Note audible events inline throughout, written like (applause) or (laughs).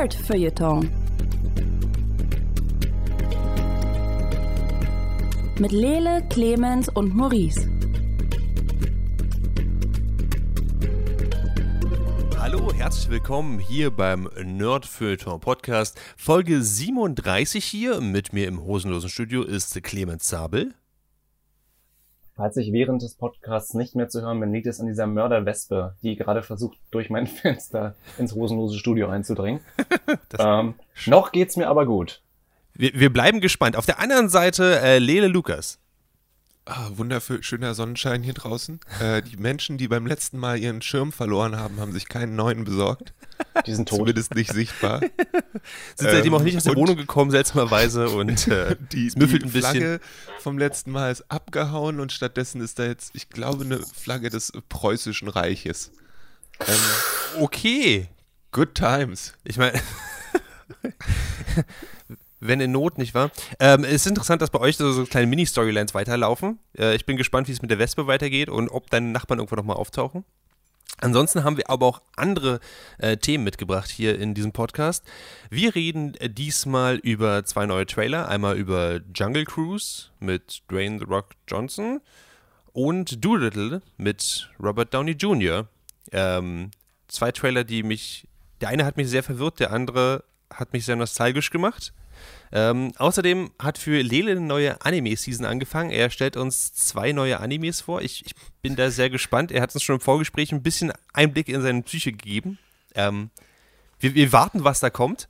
Nerd Feuilleton. Mit Lele, Clemens und Maurice. Hallo, herzlich willkommen hier beim Nerd Feuilleton Podcast. Folge 37 hier. Mit mir im hosenlosen Studio ist Clemens Zabel. Falls ich während des Podcasts nicht mehr zu hören bin, liegt es an dieser Mörderwespe, die gerade versucht, durch mein (laughs) Fenster ins rosenlose Studio einzudringen. (laughs) ähm, noch geht's mir aber gut. Wir, wir, bleiben gespannt. Auf der anderen Seite äh, Lele Lukas. Ah, wunderschöner Sonnenschein hier draußen. Äh, die Menschen, die beim letzten Mal ihren Schirm verloren haben, haben sich keinen neuen besorgt. Die sind tot. Zumindest nicht sichtbar. (laughs) sind seitdem auch nicht aus der Wohnung gekommen, seltsamerweise. (laughs) Und äh, die, es müffelt die ein bisschen. Flagge vom letzten Mal ist abgehauen und stattdessen ist da jetzt, ich glaube, eine Flagge des preußischen Reiches. Ähm, okay. Good times. Ich meine. (laughs) wenn in Not, nicht wahr? Ähm, es ist interessant, dass bei euch so, so kleine Mini-Storylines weiterlaufen. Äh, ich bin gespannt, wie es mit der Wespe weitergeht und ob deine Nachbarn irgendwann nochmal auftauchen. Ansonsten haben wir aber auch andere äh, Themen mitgebracht hier in diesem Podcast. Wir reden äh, diesmal über zwei neue Trailer. Einmal über Jungle Cruise mit Dwayne The Rock Johnson und Doolittle mit Robert Downey Jr. Ähm, zwei Trailer, die mich, der eine hat mich sehr verwirrt, der andere hat mich sehr nostalgisch gemacht. Ähm, außerdem hat für Lele eine neue Anime-Season angefangen. Er stellt uns zwei neue Animes vor. Ich, ich, bin da sehr gespannt. Er hat uns schon im Vorgespräch ein bisschen Einblick in seine Psyche gegeben. Ähm, wir, wir, warten, was da kommt.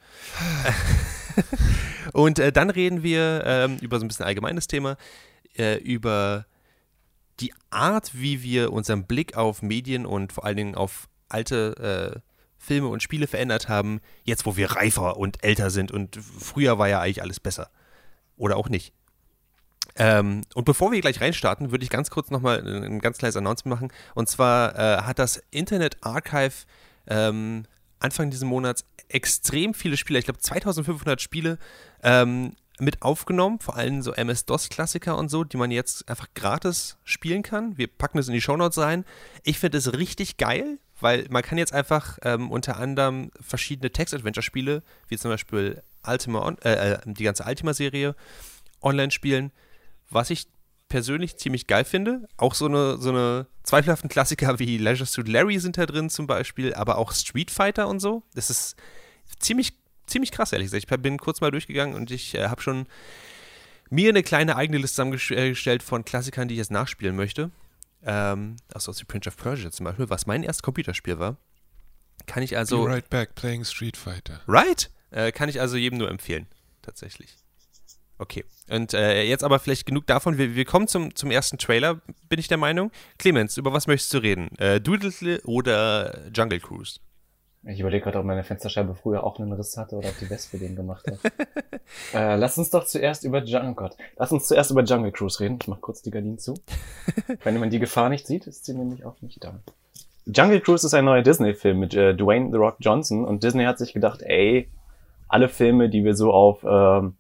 (laughs) Und äh, dann reden wir ähm, über so ein bisschen allgemeines Thema, äh, über die Art, wie wir unseren Blick auf Medien und vor allen Dingen auf alte äh, Filme und Spiele verändert haben, jetzt wo wir reifer und älter sind und früher war ja eigentlich alles besser. Oder auch nicht. Ähm, und bevor wir gleich reinstarten, würde ich ganz kurz nochmal ein ganz kleines Announcement machen. Und zwar äh, hat das Internet Archive ähm, Anfang dieses Monats extrem viele Spiele, ich glaube 2500 Spiele, ähm, mit aufgenommen, vor allem so MS-DOS-Klassiker und so, die man jetzt einfach gratis spielen kann. Wir packen das in die Shownotes rein. Ich finde es richtig geil, weil man kann jetzt einfach ähm, unter anderem verschiedene Text-Adventure-Spiele, wie zum Beispiel Ultima, äh, äh, die ganze Ultima-Serie, online spielen, was ich persönlich ziemlich geil finde. Auch so eine, so eine zweifelhaften Klassiker wie Leisure Suit Larry sind da drin zum Beispiel, aber auch Street Fighter und so. Das ist ziemlich, ziemlich krass, ehrlich gesagt. Ich bin kurz mal durchgegangen und ich äh, habe schon mir eine kleine eigene Liste zusammengestellt von Klassikern, die ich jetzt nachspielen möchte ähm, also aus The Prince of Persia zum Beispiel, was mein erstes Computerspiel war, kann ich also. Be right back playing Street Fighter. Right? Äh, kann ich also jedem nur empfehlen, tatsächlich. Okay. Und äh, jetzt aber vielleicht genug davon. Wir, wir kommen zum, zum ersten Trailer, bin ich der Meinung. Clemens, über was möchtest du reden? Äh, Doodle oder Jungle Cruise? Ich überlege gerade, ob meine Fensterscheibe früher auch einen Riss hatte oder ob die Wespe den gemacht hat. (laughs) äh, lass uns doch zuerst über Jungle, oh Gott, lass uns zuerst über Jungle Cruise reden. Ich mach kurz die Gardinen zu. (laughs) Wenn man die Gefahr nicht sieht, ist sie nämlich auch nicht da. Jungle Cruise ist ein neuer Disney-Film mit äh, Dwayne The Rock Johnson und Disney hat sich gedacht, ey, alle Filme, die wir so auf ähm,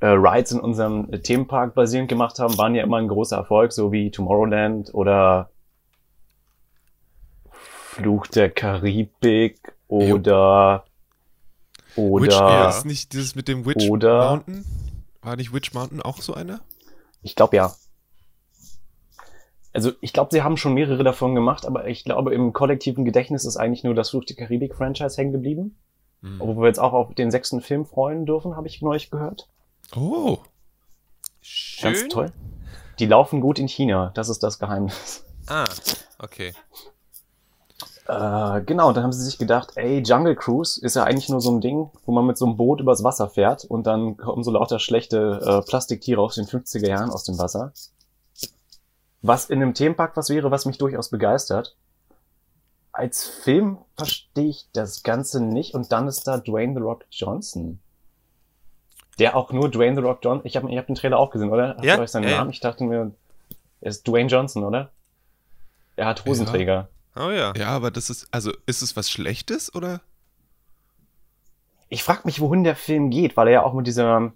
äh, Rides in unserem Themenpark basierend gemacht haben, waren ja immer ein großer Erfolg, so wie Tomorrowland oder Fluch der Karibik oder jo. oder Witch, ja, ist nicht dieses mit dem Witch oder, Mountain? War nicht Witch Mountain auch so einer? Ich glaube ja. Also ich glaube, sie haben schon mehrere davon gemacht, aber ich glaube, im kollektiven Gedächtnis ist eigentlich nur das Fluch der Karibik-Franchise hängen geblieben. Hm. Obwohl wir jetzt auch auf den sechsten Film freuen dürfen, habe ich neulich gehört. Oh. Schön. Ganz toll. Die laufen gut in China, das ist das Geheimnis. Ah, okay. Äh, genau, dann haben sie sich gedacht, ey, Jungle Cruise ist ja eigentlich nur so ein Ding, wo man mit so einem Boot übers Wasser fährt und dann kommen so lauter schlechte äh, Plastiktiere aus den 50er Jahren aus dem Wasser. Was in einem Themenpark was wäre, was mich durchaus begeistert. Als Film verstehe ich das Ganze nicht und dann ist da Dwayne The Rock Johnson. Der auch nur Dwayne The Rock Johnson. Ich habe ich hab den Trailer auch gesehen, oder? Habt ja, ihr euch seinen ja, Namen? Ich dachte mir, er ist Dwayne Johnson, oder? Er hat Hosenträger. Ja. Oh ja. Ja, aber das ist, also ist es was Schlechtes oder? Ich frage mich, wohin der Film geht, weil er ja auch mit dieser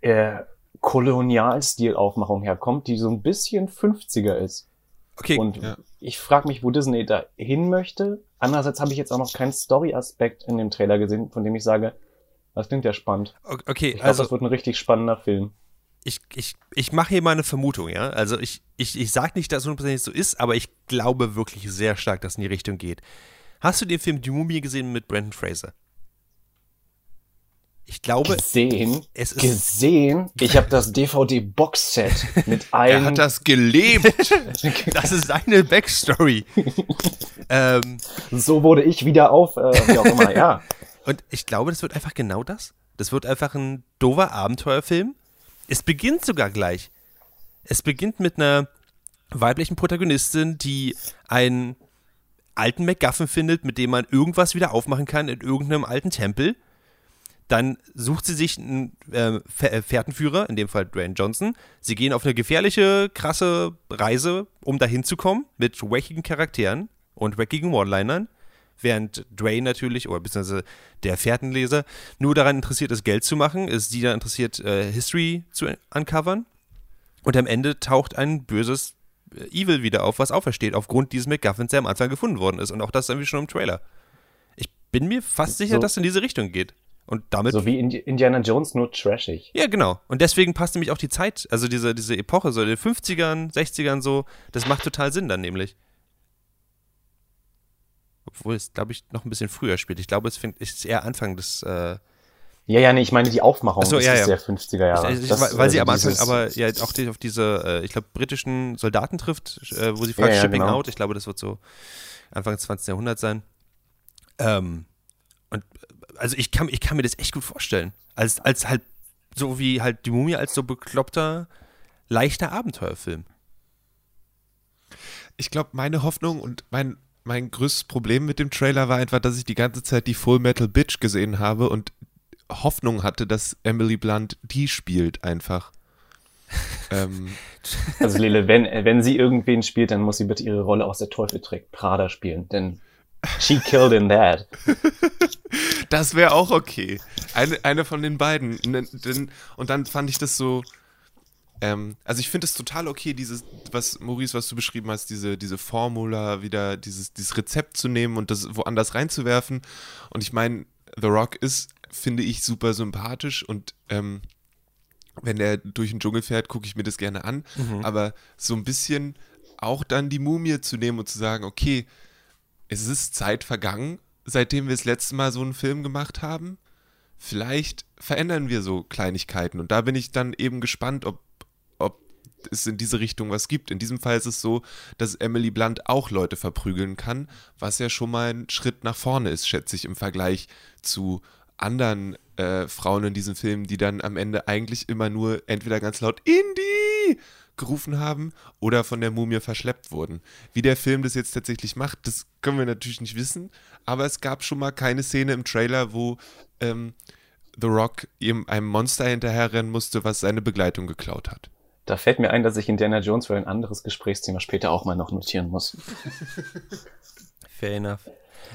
äh, Kolonialstil-Aufmachung herkommt, die so ein bisschen 50er ist. Okay, Und ja. ich frage mich, wo Disney da hin möchte. Andererseits habe ich jetzt auch noch keinen Story-Aspekt in dem Trailer gesehen, von dem ich sage, das klingt ja spannend. okay, Ich glaube, also das wird ein richtig spannender Film. Ich, ich, ich mache hier mal eine Vermutung, ja. Also ich, ich, ich sage nicht, dass es hundertprozentig so ist, aber ich glaube wirklich sehr stark, dass es in die Richtung geht. Hast du den Film Die Mumie gesehen mit Brandon Fraser? Ich glaube, Gesehen, es ist- gesehen. Ich habe das DVD-Box-Set mit (laughs) Er allen. hat das gelebt. (laughs) das ist seine Backstory. ähm, so wurde ich wieder auf, äh, wie auch immer, ja. und ich glaube, das wird einfach genau das. Das wird einfach ein doofer Abenteuerfilm. Es beginnt sogar gleich. Es beginnt mit einer weiblichen Protagonistin, die einen alten MacGuffin findet, mit dem man irgendwas wieder aufmachen kann in irgendeinem alten Tempel. Dann sucht sie sich einen äh, Fäh- äh, Fährtenführer, in dem Fall Dwayne Johnson. Sie gehen auf eine gefährliche, krasse Reise, um dahin zu kommen, mit wackigen Charakteren und wackigen One-Linern. Während Dwayne natürlich, oder beziehungsweise der Fährtenleser, nur daran interessiert ist, Geld zu machen, ist sie daran interessiert, äh, History zu uncovern. Und am Ende taucht ein böses äh, Evil wieder auf, was aufersteht, aufgrund dieses McGuffins, der am Anfang gefunden worden ist. Und auch das dann wie schon im Trailer. Ich bin mir fast sicher, So- dass es in diese Richtung geht. Und damit. So wie Indi- Indiana Jones, nur trashig. ja, genau. Und deswegen passt nämlich auch die Zeit, also diese, diese Epoche, so in den 50ern, 60ern so, das macht total Sinn dann nämlich. Obwohl es, glaube ich, noch ein bisschen früher spielt. Ich glaube, es fängt, es ist eher Anfang des, äh, Ja, ja, nee, ich meine die Aufmachung Ach so, ist ja, ja. der 50er Jahre. Ich, ich, Das, weil, weil sie also am Anfang aber ja auch die, auf diese, äh, ich glaube, britischen Soldaten trifft, äh, wo sie fragt, Ja, ja, Shipping genau. Out. Ich glaube, das wird so Anfang des 20. Jahrhunderts sein. Ähm, und also ich kann, ich kann mir das echt gut vorstellen. Als, als halt, so wie halt die Mumie als so bekloppter, leichter Abenteuerfilm. Ich glaube, meine Hoffnung und mein, mein größtes Problem mit dem Trailer war einfach, dass ich die ganze Zeit die Full Metal Bitch gesehen habe und Hoffnung hatte, dass Emily Blunt die spielt einfach. (laughs) ähm, Also Lele, wenn, wenn sie irgendwen spielt, dann muss sie bitte ihre Rolle aus der Teufel trägt Prada spielen, denn she killed in that. das wäre auch okay. Eine, eine von den beiden. Und dann fand ich das so. Ähm, also ich finde es total okay, dieses, was Maurice, was du beschrieben hast, diese, diese Formula wieder, dieses, dieses Rezept zu nehmen und das woanders reinzuwerfen. Und ich meine, The Rock ist, finde ich, super sympathisch und ähm, wenn der durch den Dschungel fährt, gucke ich mir das gerne an. Aber so ein bisschen auch dann die Mumie zu nehmen und zu sagen, okay, es ist Zeit vergangen, seitdem wir das letzte Mal so einen Film gemacht haben. Vielleicht verändern wir so Kleinigkeiten. Und da bin ich dann eben gespannt, ob es in diese Richtung was gibt. In diesem Fall ist es so, dass Emily Blunt auch Leute verprügeln kann, was ja schon mal ein Schritt nach vorne ist, schätze ich, im Vergleich zu anderen äh, Frauen in diesem Film, die dann am Ende eigentlich immer nur entweder ganz laut Indie gerufen haben oder von der Mumie verschleppt wurden. Wie der Film das jetzt tatsächlich macht, das können wir natürlich nicht wissen, aber es gab schon mal keine Szene im Trailer, wo ähm, The Rock einem Monster hinterherrennen musste, was seine Begleitung geklaut hat. Da fällt mir ein, dass ich Indiana Jones für ein anderes Gesprächsthema später auch mal noch notieren muss. (laughs) Fair enough.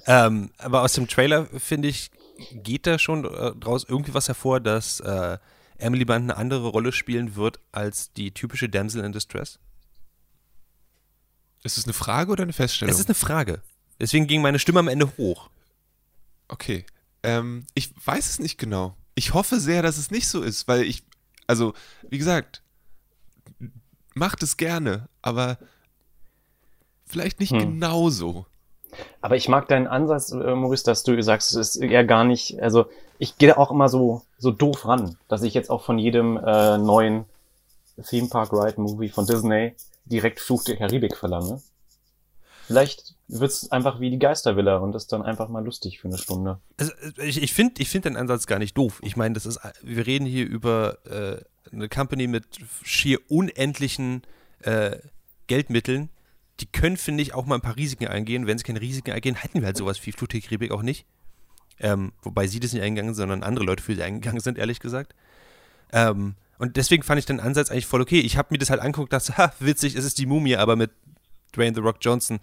Ähm, aber aus dem Trailer, finde ich, geht da schon äh, draus irgendwie was hervor, dass äh, Emily Blunt eine andere Rolle spielen wird als die typische Damsel in Distress? Ist es eine Frage oder eine Feststellung? Es ist eine Frage. Deswegen ging meine Stimme am Ende hoch. Okay. Ähm, ich weiß es nicht genau. Ich hoffe sehr, dass es nicht so ist, weil ich, also, wie gesagt, macht es gerne, aber vielleicht nicht Hm. genauso. Aber ich mag deinen Ansatz, äh, Maurice, dass du sagst, es ist eher gar nicht, also ich gehe auch immer so, so doof ran, dass ich jetzt auch von jedem äh, neuen Theme Park Ride Movie von Disney direkt Fluch der Karibik verlange. Vielleicht wird's einfach wie die Geistervilla und ist dann einfach mal lustig für eine Stunde. Also, äh, ich ich finde ich find den Ansatz gar nicht doof. Ich meine, das ist, wir reden hier über äh, eine Company mit schier unendlichen äh, Geldmitteln. Die können, finde ich, auch mal ein paar Risiken eingehen. Wenn sie keine Risiken eingehen, hätten wir halt sowas wie Karibik auch nicht. Ähm, wobei sie das nicht eingegangen sind, sondern andere Leute für sie eingegangen sind, ehrlich gesagt. Ähm, und deswegen fand ich den Ansatz eigentlich voll okay. Ich habe mir das halt angeguckt, dachte, (laughs) ha, witzig, es ist die Mumie, aber mit Dwayne The Rock Johnson.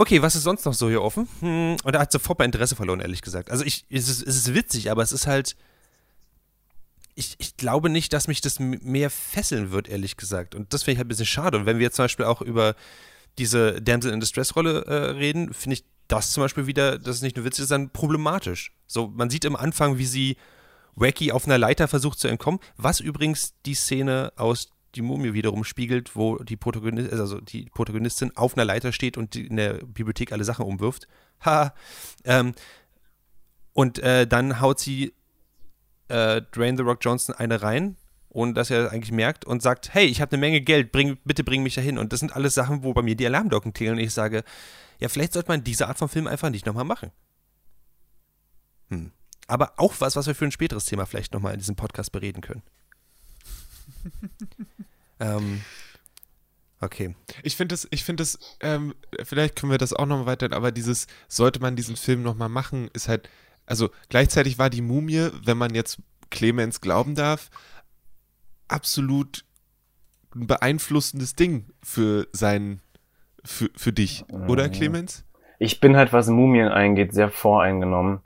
Okay, was ist sonst noch so hier offen? Hm, und er hat sofort mein Interesse verloren, ehrlich gesagt. Also ich, es ist, es ist witzig, aber es ist halt. Ich, ich glaube nicht, dass mich das mehr fesseln wird, ehrlich gesagt. Und das finde ich halt ein bisschen schade. Und wenn wir jetzt zum Beispiel auch über diese Damsel in Distress-Rolle äh, reden, finde ich das zum Beispiel wieder, das ist nicht nur witzig, sondern problematisch. So, man sieht am Anfang, wie sie Wacky auf einer Leiter versucht zu entkommen, was übrigens die Szene aus Die Mumie wiederum spiegelt, wo die, Protagonistin, also die Protagonistin auf einer Leiter steht und in der Bibliothek alle Sachen umwirft. Ha. Ähm, und äh, dann haut sie äh, Dwayne The Rock Johnson eine rein, ohne dass er eigentlich merkt und sagt, hey, ich habe eine Menge Geld, bring, bitte bring mich dahin. Und das sind alles Sachen, wo bei mir die Alarmglocken klingeln und ich sage, ja, vielleicht sollte man diese Art von Film einfach nicht nochmal machen. Hm. Aber auch was, was wir für ein späteres Thema vielleicht nochmal in diesem Podcast bereden können. (laughs) ähm, okay. Ich finde es, ich finde es, ähm, vielleicht können wir das auch nochmal weiter, aber dieses, sollte man diesen Film nochmal machen, ist halt, also gleichzeitig war die Mumie, wenn man jetzt Clemens glauben darf, absolut ein beeinflussendes Ding für sein, für, für dich, oder Mhm. Clemens? Ich bin halt, was Mumien eingeht, sehr voreingenommen.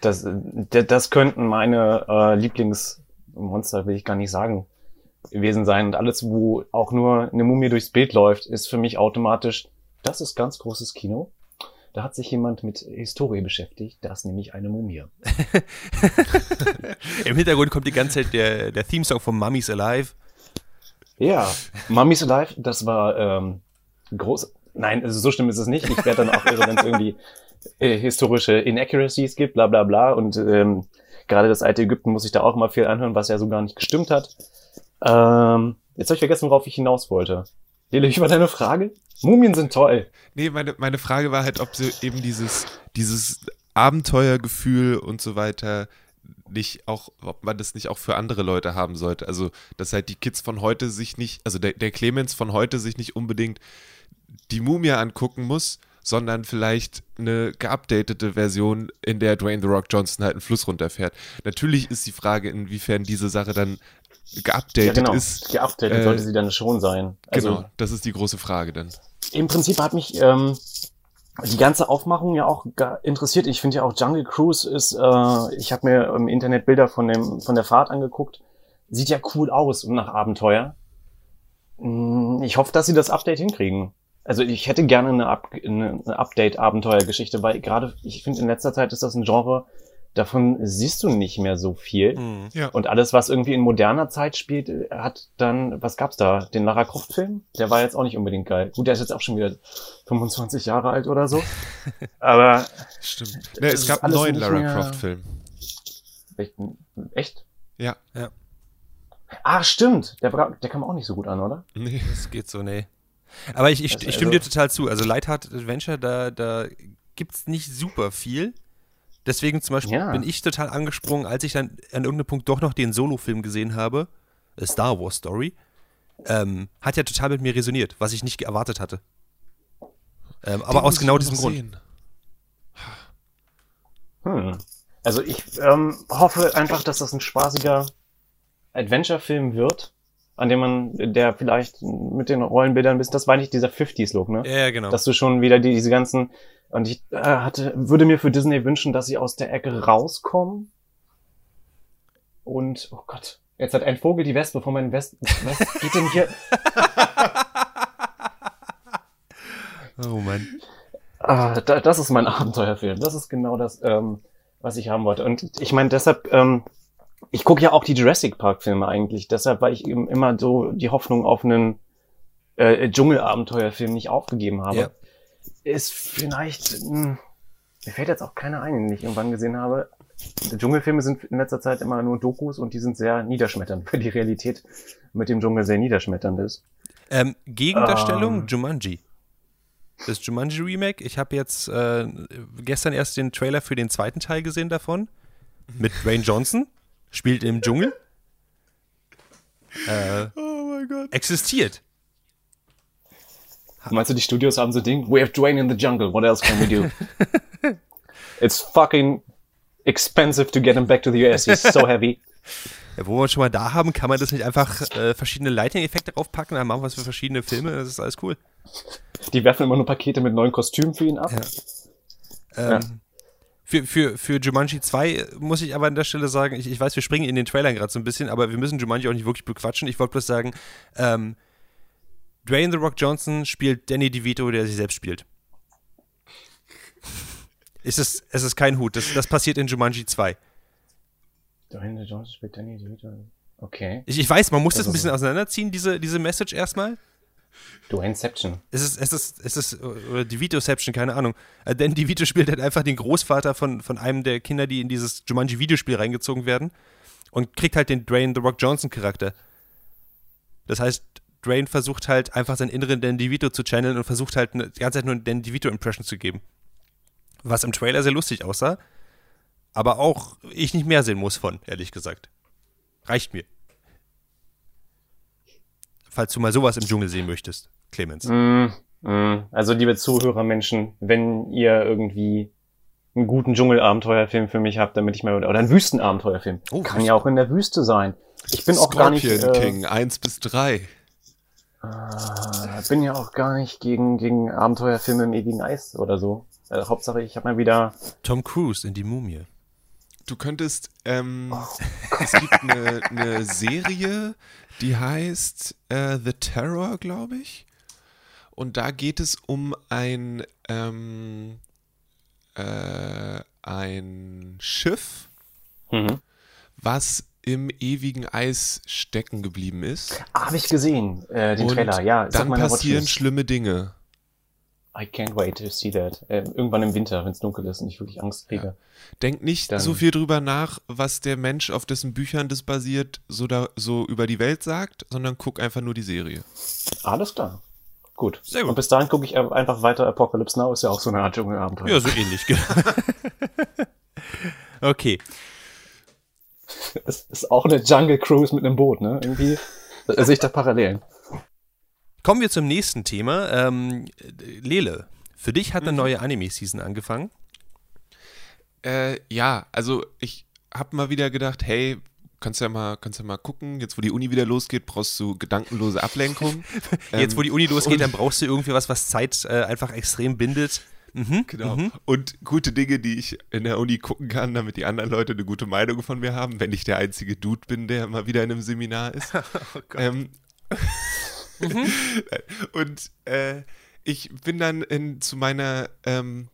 Das, das könnten meine äh, Lieblingsmonster, will ich gar nicht sagen, gewesen sein. Und alles, wo auch nur eine Mumie durchs Bild läuft, ist für mich automatisch, das ist ganz großes Kino. Da hat sich jemand mit Historie beschäftigt. Das ist nämlich eine Mumie. (laughs) Im Hintergrund kommt die ganze Zeit der, der Theme-Song von Mummies Alive. Ja, Mummies Alive, das war ähm, groß. Nein, also so schlimm ist es nicht. Ich werde dann auch irre, wenn es irgendwie äh, historische Inaccuracies gibt, bla bla bla. Und ähm, gerade das alte Ägypten muss ich da auch mal viel anhören, was ja so gar nicht gestimmt hat. Ähm, jetzt habe ich vergessen, worauf ich hinaus wollte. Lele, wie war deine Frage? Mumien sind toll. Nee, meine, meine Frage war halt, ob sie eben dieses, dieses Abenteuergefühl und so weiter nicht auch, ob man das nicht auch für andere Leute haben sollte. Also, dass halt die Kids von heute sich nicht, also der, der Clemens von heute sich nicht unbedingt die Mumie angucken muss, sondern vielleicht eine geupdatete Version, in der Dwayne The Rock Johnson halt einen Fluss runterfährt. Natürlich ist die Frage, inwiefern diese Sache dann geupdatet Ja, genau. ist. Geupdatet äh, sollte sie dann schon sein. Also, Genau, das ist die große Frage dann. im Prinzip hat mich ähm, die ganze Aufmachung ja auch interessiert. Ich finde ja auch Jungle Cruise ist, äh, ich habe mir im Internet Bilder von dem von der Fahrt angeguckt. Sieht ja cool aus und nach Abenteuer. Mm, Ich hoffe, dass sie das Update hinkriegen. Also ich hätte gerne eine, Up eine Update-Abenteuergeschichte, weil gerade ich finde in letzter Zeit ist das ein Genre, davon siehst du nicht mehr so viel. Hm. Ja. Und alles, was irgendwie in moderner Zeit spielt, hat dann, was gab's da? Den Lara Croft-Film? Der war jetzt auch nicht unbedingt geil. Gut, der ist jetzt auch schon wieder 25 Jahre alt oder so. (laughs) Aber Stimmt. Das Ne, es gab einen neuen Lara mehr- Croft-Film. echt? echt? Ja. Ah, stimmt. Der, der kam auch nicht so gut an, oder? Nee. Das geht so, nee. Aber ich, ich, Also- ich stimme dir total zu. Also Lightheart Adventure, da, da gibt es nicht super viel. Deswegen zum Beispiel Ja. bin ich total angesprungen, als ich dann an irgendeinem Punkt doch noch den Solo-Film gesehen habe, A Star Wars Story. Ähm, hat ja total mit mir resoniert, was ich nicht erwartet hatte. Ähm, aber aus genau diesem Grund. Hm. Also ich ähm, hoffe einfach, dass das ein spaßiger Adventure-Film wird, an dem man, der vielleicht mit den Rollenbildern bis, das war nicht dieser 50s-Look, ne? Ja, ja, genau. dass du schon wieder die, diese ganzen und ich äh, hatte würde mir für Disney wünschen, dass sie aus der Ecke rauskommen und oh Gott, jetzt hat ein Vogel die Wespe von meinem Wespen. Was geht denn hier? (laughs) oh Mann. Ah, da, das ist mein Abenteuerfilm. Das ist genau das, ähm, was ich haben wollte. Und ich meine, deshalb, ähm, ich gucke ja auch die Jurassic Park Filme eigentlich. Deshalb, weil ich eben immer so die Hoffnung auf einen äh, Dschungelabenteuerfilm nicht aufgegeben habe. Ja. Ist vielleicht, mh, mir fällt jetzt auch keiner ein, den ich irgendwann gesehen habe. Die Dschungelfilme sind in letzter Zeit immer nur Dokus und die sind sehr niederschmetternd, (laughs) weil die Realität mit dem Dschungel sehr niederschmetternd ist. Ähm, Gegendarstellung, Ähm. Jumanji. Das Jumanji Remake. Ich habe jetzt äh, gestern erst den Trailer für den zweiten Teil gesehen davon. Mit Dwayne Johnson. Spielt im Dschungel. Äh, Oh mein Gott. existiert. Meinst du, die Studios haben so Ding? We have Dwayne in the jungle. What else can we do? (laughs) It's fucking expensive to get him back to the US. He's so heavy. (laughs) Ja, wo wir uns schon mal da haben, kann man das nicht einfach äh, verschiedene Lighting-Effekte draufpacken, dann machen wir es für verschiedene Filme, das ist alles cool. Die werfen immer nur Pakete mit neuen Kostümen für ihn ab. Ja. Ähm, für, für, für Jumanji 2 muss ich aber an der Stelle sagen, ich, ich weiß, wir springen in den Trailern gerade so ein bisschen, aber wir müssen Jumanji auch nicht wirklich bequatschen. Ich wollte bloß sagen, ähm, Dwayne The Rock Johnson spielt Danny DeVito, der sich selbst spielt. Es ist, es ist kein Hut. Das, das passiert in Jumanji 2. Dwayne Johnson spielt Danny DeVito. Okay. Ich, ich weiß, man muss das, Das ein bisschen so. auseinanderziehen, diese, diese Message erstmal. Dwayneception. Es ist, es ist, es ist, oder DeVitoception, keine Ahnung. Äh, Denn DeVito spielt halt einfach den Großvater von, von einem der Kinder, die in dieses Jumanji-Videospiel reingezogen werden und kriegt halt den Dwayne The Rock Johnson-Charakter. Das heißt, Dwayne versucht halt einfach seinen inneren Dan DeVito zu channeln und versucht halt eine, die ganze Zeit nur eine Dan DeVito-Impression zu geben. Was im Trailer sehr lustig aussah, aber auch ich nicht mehr sehen muss von, ehrlich gesagt. Reicht mir. Falls du mal sowas im Dschungel sehen möchtest, Clemens. Mm, mm. Also, liebe Zuhörermenschen, wenn ihr irgendwie einen guten Dschungelabenteuerfilm für mich habt, damit ich mal, oder einen Wüstenabenteuerfilm. Oh, Kann ja auch in der Wüste sein. Ich bin auch gar nicht, Scorpion äh, King 1 bis 3. äh, bin ja auch gar nicht gegen, gegen Abenteuerfilme im ewigen Eis oder so. Äh, Hauptsache, ich habe mal wieder, Tom Cruise in die Mumie. Du könntest, ähm, es gibt eine, eine Serie, die heißt äh, The Terror, glaube ich. Und da geht es um ein, ähm, äh, ein Schiff, mhm. was im ewigen Eis stecken geblieben ist. ah, habe ich gesehen, äh, den Und Trailer, ja. dann passieren schlimme Dinge. I can't wait to see that. Äh, irgendwann im Winter, wenn es dunkel ist und ich wirklich Angst kriege. Denk nicht Dann- so viel drüber nach, was der Mensch, auf dessen Büchern das basiert, so, da, so über die Welt sagt, sondern guck einfach nur die Serie. Alles klar. Gut. Sehr gut. Und bis dahin gucke ich einfach weiter Apocalypse Now, ist ja auch so eine Art Dschungelabenteuer. Ja, so ähnlich. genau. (laughs) okay. Es ist auch eine Jungle Cruise mit einem Boot, ne? Irgendwie sehe ich da Parallelen. Kommen wir zum nächsten Thema. Ähm, Lele, für dich hat eine neue Anime-Season angefangen. Äh, ja, also ich habe mal wieder gedacht, hey, kannst ja mal, kannst ja mal gucken, jetzt wo die Uni wieder losgeht, brauchst du gedankenlose Ablenkung. (laughs) Jetzt, wo die Uni losgeht, und- dann brauchst du irgendwie was, was Zeit äh, einfach extrem bindet. Mhm. Genau. Und gute Dinge, die ich in der Uni gucken kann, damit die anderen Leute eine gute Meinung von mir haben, wenn ich der einzige Dude bin, der mal wieder in einem Seminar ist. (laughs) ähm, (laughs) Und äh, ich bin dann in, zu meiner ähm,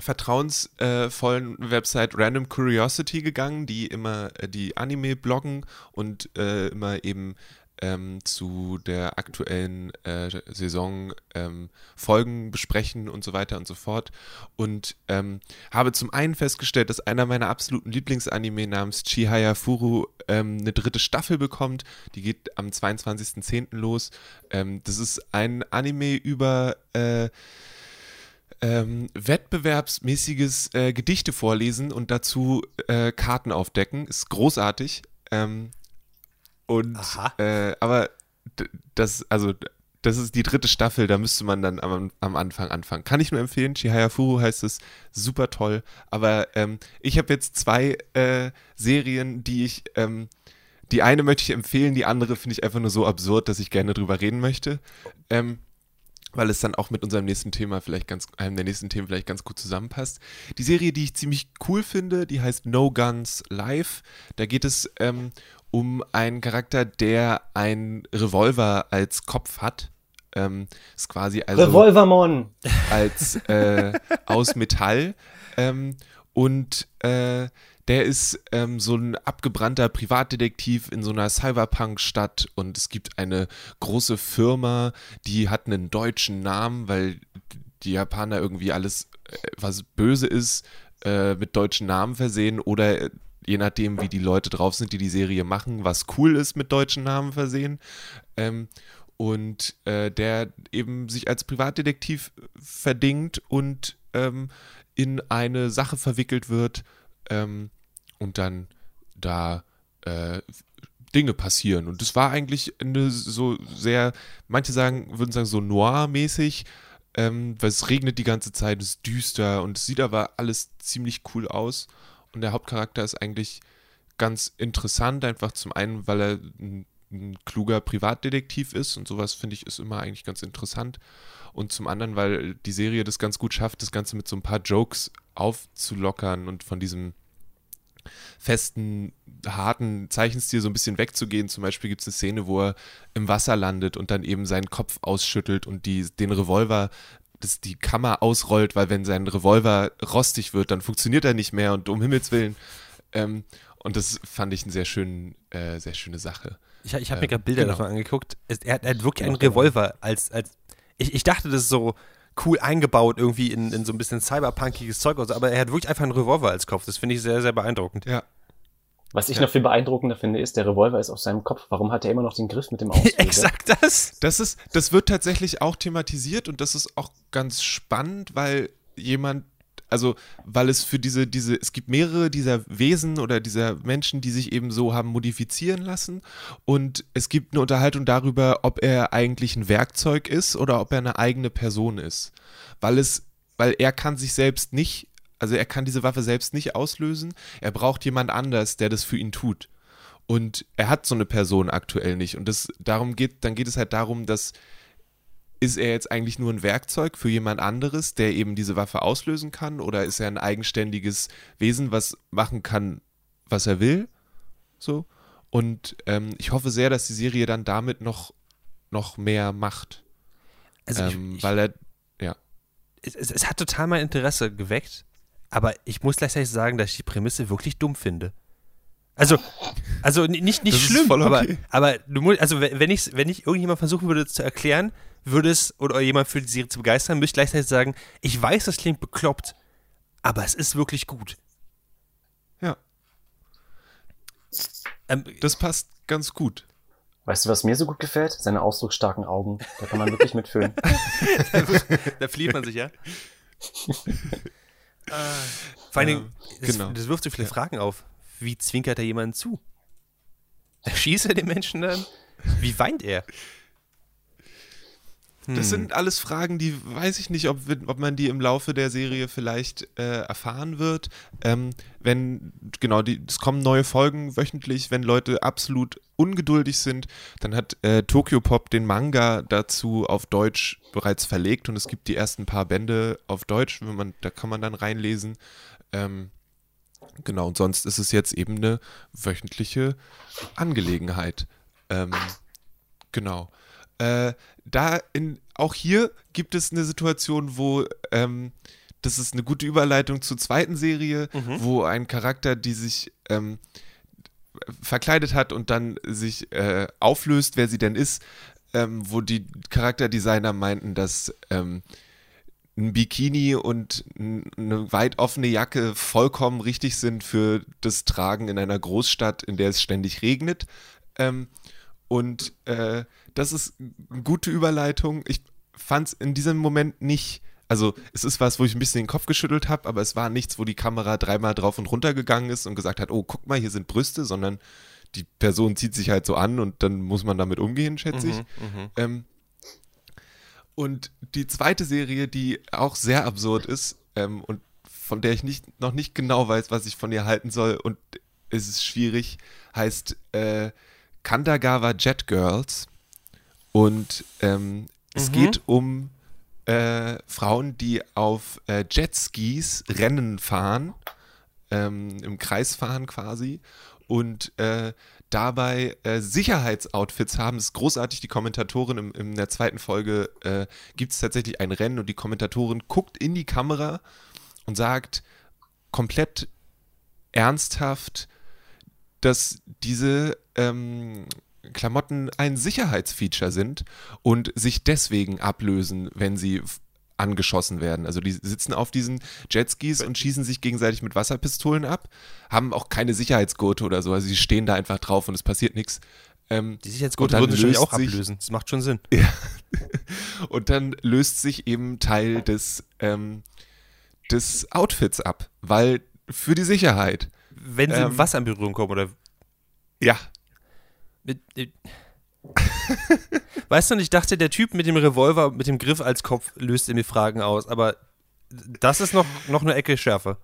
vertrauensvollen Website Random Curiosity gegangen, die immer äh, die Anime bloggen und äh, immer eben ähm, zu der aktuellen äh, Saison ähm, Folgen besprechen und so weiter und so fort. Und ähm, habe zum einen festgestellt, dass einer meiner absoluten Lieblingsanime namens Chihaya Furu ähm, eine dritte Staffel bekommt. Die geht am 22.10. los. Ähm, das ist ein Anime über äh, ähm, wettbewerbsmäßiges äh, Gedichte vorlesen und dazu äh, Karten aufdecken. Ist großartig. Ähm, und äh, aber das, also das ist die dritte Staffel, da müsste man dann am, am Anfang anfangen. Kann ich nur empfehlen. Chihaya Furu heißt es, super toll. Aber ähm, ich habe jetzt zwei äh, Serien, die ich, ähm, die eine möchte ich empfehlen, die andere finde ich einfach nur so absurd, dass ich gerne drüber reden möchte. Ähm, weil es dann auch mit unserem nächsten Thema vielleicht ganz, einem der nächsten Themen vielleicht ganz gut zusammenpasst. Die Serie, die ich ziemlich cool finde, die heißt No Guns Live. Da geht es ähm, um einen Charakter, der einen Revolver als Kopf hat. Ähm, ist quasi also Revolvermon! als äh, aus Metall. Ähm, und äh, der ist ähm, so ein abgebrannter Privatdetektiv in so einer Cyberpunk-Stadt und es gibt eine große Firma, die hat einen deutschen Namen, weil die Japaner irgendwie alles, äh, was böse ist, äh, mit deutschen Namen versehen oder je nachdem, wie die Leute drauf sind, die die Serie machen, was cool ist, mit deutschen Namen versehen. Ähm, und äh, der eben sich als Privatdetektiv verdingt und ähm, in eine Sache verwickelt wird ähm, und dann da äh, Dinge passieren. Und das war eigentlich eine so sehr, manche sagen, würden sagen, so noir-mäßig, ähm, weil es regnet die ganze Zeit, es ist düster und es sieht aber alles ziemlich cool aus. Und der Hauptcharakter ist eigentlich ganz interessant, einfach zum einen, weil er ein, ein kluger Privatdetektiv ist und sowas finde ich ist immer eigentlich ganz interessant. Und zum anderen, weil die Serie das ganz gut schafft, das Ganze mit so ein paar Jokes aufzulockern und von diesem festen, harten Zeichenstil so ein bisschen wegzugehen. Zum Beispiel gibt es eine Szene, wo er im Wasser landet und dann eben seinen Kopf ausschüttelt und die, den Revolver, das, die Kammer ausrollt, weil wenn sein Revolver rostig wird, dann funktioniert er nicht mehr und um Himmels Willen. Ähm, und das fand ich eine sehr, schön, äh, sehr schöne Sache. Ich, ich habe mir gerade Bilder genau. davon angeguckt. Er, hat- er hat wirklich einen Ja, genau. Revolver als, als ich, ich dachte, das ist so cool eingebaut irgendwie in, in so ein bisschen cyberpunkiges Zeug, so, aber er hat wirklich einfach einen Revolver als Kopf. Das finde ich sehr, sehr beeindruckend. Ja. Was ich Ja. noch viel beeindruckender finde, ist, der Revolver ist auf seinem Kopf. Warum hat er immer noch den Griff mit dem (laughs) Auslöser? Exakt das. Das ist, das wird tatsächlich auch thematisiert und das ist auch ganz spannend, weil jemand, also weil es für diese, diese, es gibt mehrere dieser Wesen oder dieser Menschen, die sich eben so haben modifizieren lassen und es gibt eine Unterhaltung darüber, ob er eigentlich ein Werkzeug ist oder ob er eine eigene Person ist, weil es, weil er kann sich selbst nicht, also er kann diese Waffe selbst nicht auslösen, er braucht jemand anders, der das für ihn tut. Und er hat so eine Person aktuell nicht. Und das darum geht, dann geht es halt darum, dass ist er jetzt eigentlich nur ein Werkzeug für jemand anderes, der eben diese Waffe auslösen kann, oder ist er ein eigenständiges Wesen, was machen kann, was er will? So. Und ähm, ich hoffe sehr, dass die Serie dann damit noch, noch mehr macht. Also ich, ähm, weil er, ja. es, es, es hat total mein Interesse geweckt, aber ich muss gleichzeitig sagen, dass ich die Prämisse wirklich dumm finde. Also, also nicht, nicht Das schlimm, voll aber, okay. aber du musst, also wenn ich, wenn ich irgendjemand versuchen würde zu erklären, würde es, oder jemand für die Serie zu begeistern, müsste ich gleichzeitig sagen, ich weiß, das klingt bekloppt, aber es ist wirklich gut. Ja. Ähm, Das passt ganz gut. Weißt du, was mir so gut gefällt? Seine ausdrucksstarken Augen. Da kann man wirklich mitfühlen. (laughs) da verliert man sich, ja. (laughs) Vor allen Dingen, das, genau. das wirft so viele Fragen auf. Wie zwinkert er jemanden zu? (laughs) Schießt er den Menschen dann? Wie weint er? Das Hm. sind alles Fragen, die weiß ich nicht, ob, ob man die im Laufe der Serie vielleicht äh, erfahren wird. Ähm, wenn, genau, die, es kommen neue Folgen wöchentlich, wenn Leute absolut ungeduldig sind, dann hat äh, Tokyo Pop den Manga dazu auf Deutsch bereits verlegt und es gibt die ersten paar Bände auf Deutsch, wenn man, da kann man dann reinlesen. Ähm, genau, und sonst ist es jetzt eben eine wöchentliche Angelegenheit. Ähm, genau. Äh, da in, auch hier gibt es eine Situation, wo ähm, das ist eine gute Überleitung zur zweiten Serie, wo ein Charakter, die sich ähm, verkleidet hat und dann sich äh, auflöst, wer sie denn ist, ähm, wo die Charakterdesigner meinten, dass ähm, ein Bikini und eine weit offene Jacke vollkommen richtig sind für das Tragen in einer Großstadt, in der es ständig regnet. Ähm, und äh, das ist eine gute Überleitung. Ich fand es in diesem Moment nicht, also es ist was, wo ich ein bisschen den Kopf geschüttelt habe, aber es war nichts, wo die Kamera dreimal drauf und runter gegangen ist und gesagt hat, oh, guck mal, hier sind Brüste, sondern die Person zieht sich halt so an und dann muss man damit umgehen, schätze ich. Ähm, und die zweite Serie, die auch sehr absurd ist ähm, und von der ich nicht, noch nicht genau weiß, was ich von ihr halten soll und es ist schwierig, heißt äh, Kandagawa Jet Girls. Und ähm, es Mhm. geht um äh, Frauen, die auf äh, Jetskis Rennen fahren, ähm, im Kreis fahren quasi und äh, dabei äh, Sicherheitsoutfits haben. Das ist großartig. Die Kommentatorin im, in der zweiten Folge äh, gibt es tatsächlich ein Rennen und die Kommentatorin guckt in die Kamera und sagt komplett ernsthaft, dass diese ähm, Klamotten ein Sicherheitsfeature sind und sich deswegen ablösen, wenn sie angeschossen werden. Also die sitzen auf diesen Jetskis und schießen sich gegenseitig mit Wasserpistolen ab, haben auch keine Sicherheitsgurte oder so, also sie stehen da einfach drauf und es passiert nichts. Ähm, Die Sicherheitsgurte würden löst auch sich- ablösen. Das macht schon Sinn. (laughs) und dann löst sich eben Teil des, ähm, des Outfits ab, weil für die Sicherheit. Wenn sie Ähm. mit Wasser in Berührung kommen oder Ja, mit, mit Weißt du, und ich dachte, der Typ mit dem Revolver, mit dem Griff als Kopf löst in mir Fragen aus, aber das ist noch, noch eine Ecke schärfer.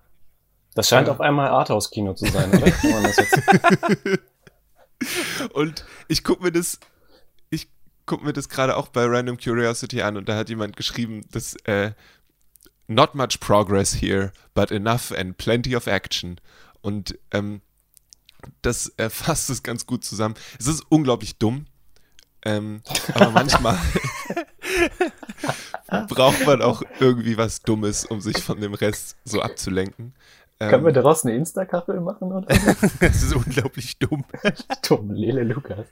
Das scheint Ja. auf einmal Arthouse-Kino zu sein, oder? Kann man das jetzt (laughs) Und ich gucke mir das, ich guck mir das gerade auch bei Random Curiosity an und da hat jemand geschrieben, dass äh, not much progress here, but enough and plenty of action. Und ähm, das äh, fasst es ganz gut zusammen. Es ist unglaublich dumm, ähm, aber manchmal (laughs) braucht man auch irgendwie was Dummes, um sich von dem Rest so abzulenken. Ähm, Können wir daraus eine Insta-Kaffee machen oder? (laughs) Das ist unglaublich dumm. (laughs) Dumm, Lele Lukas.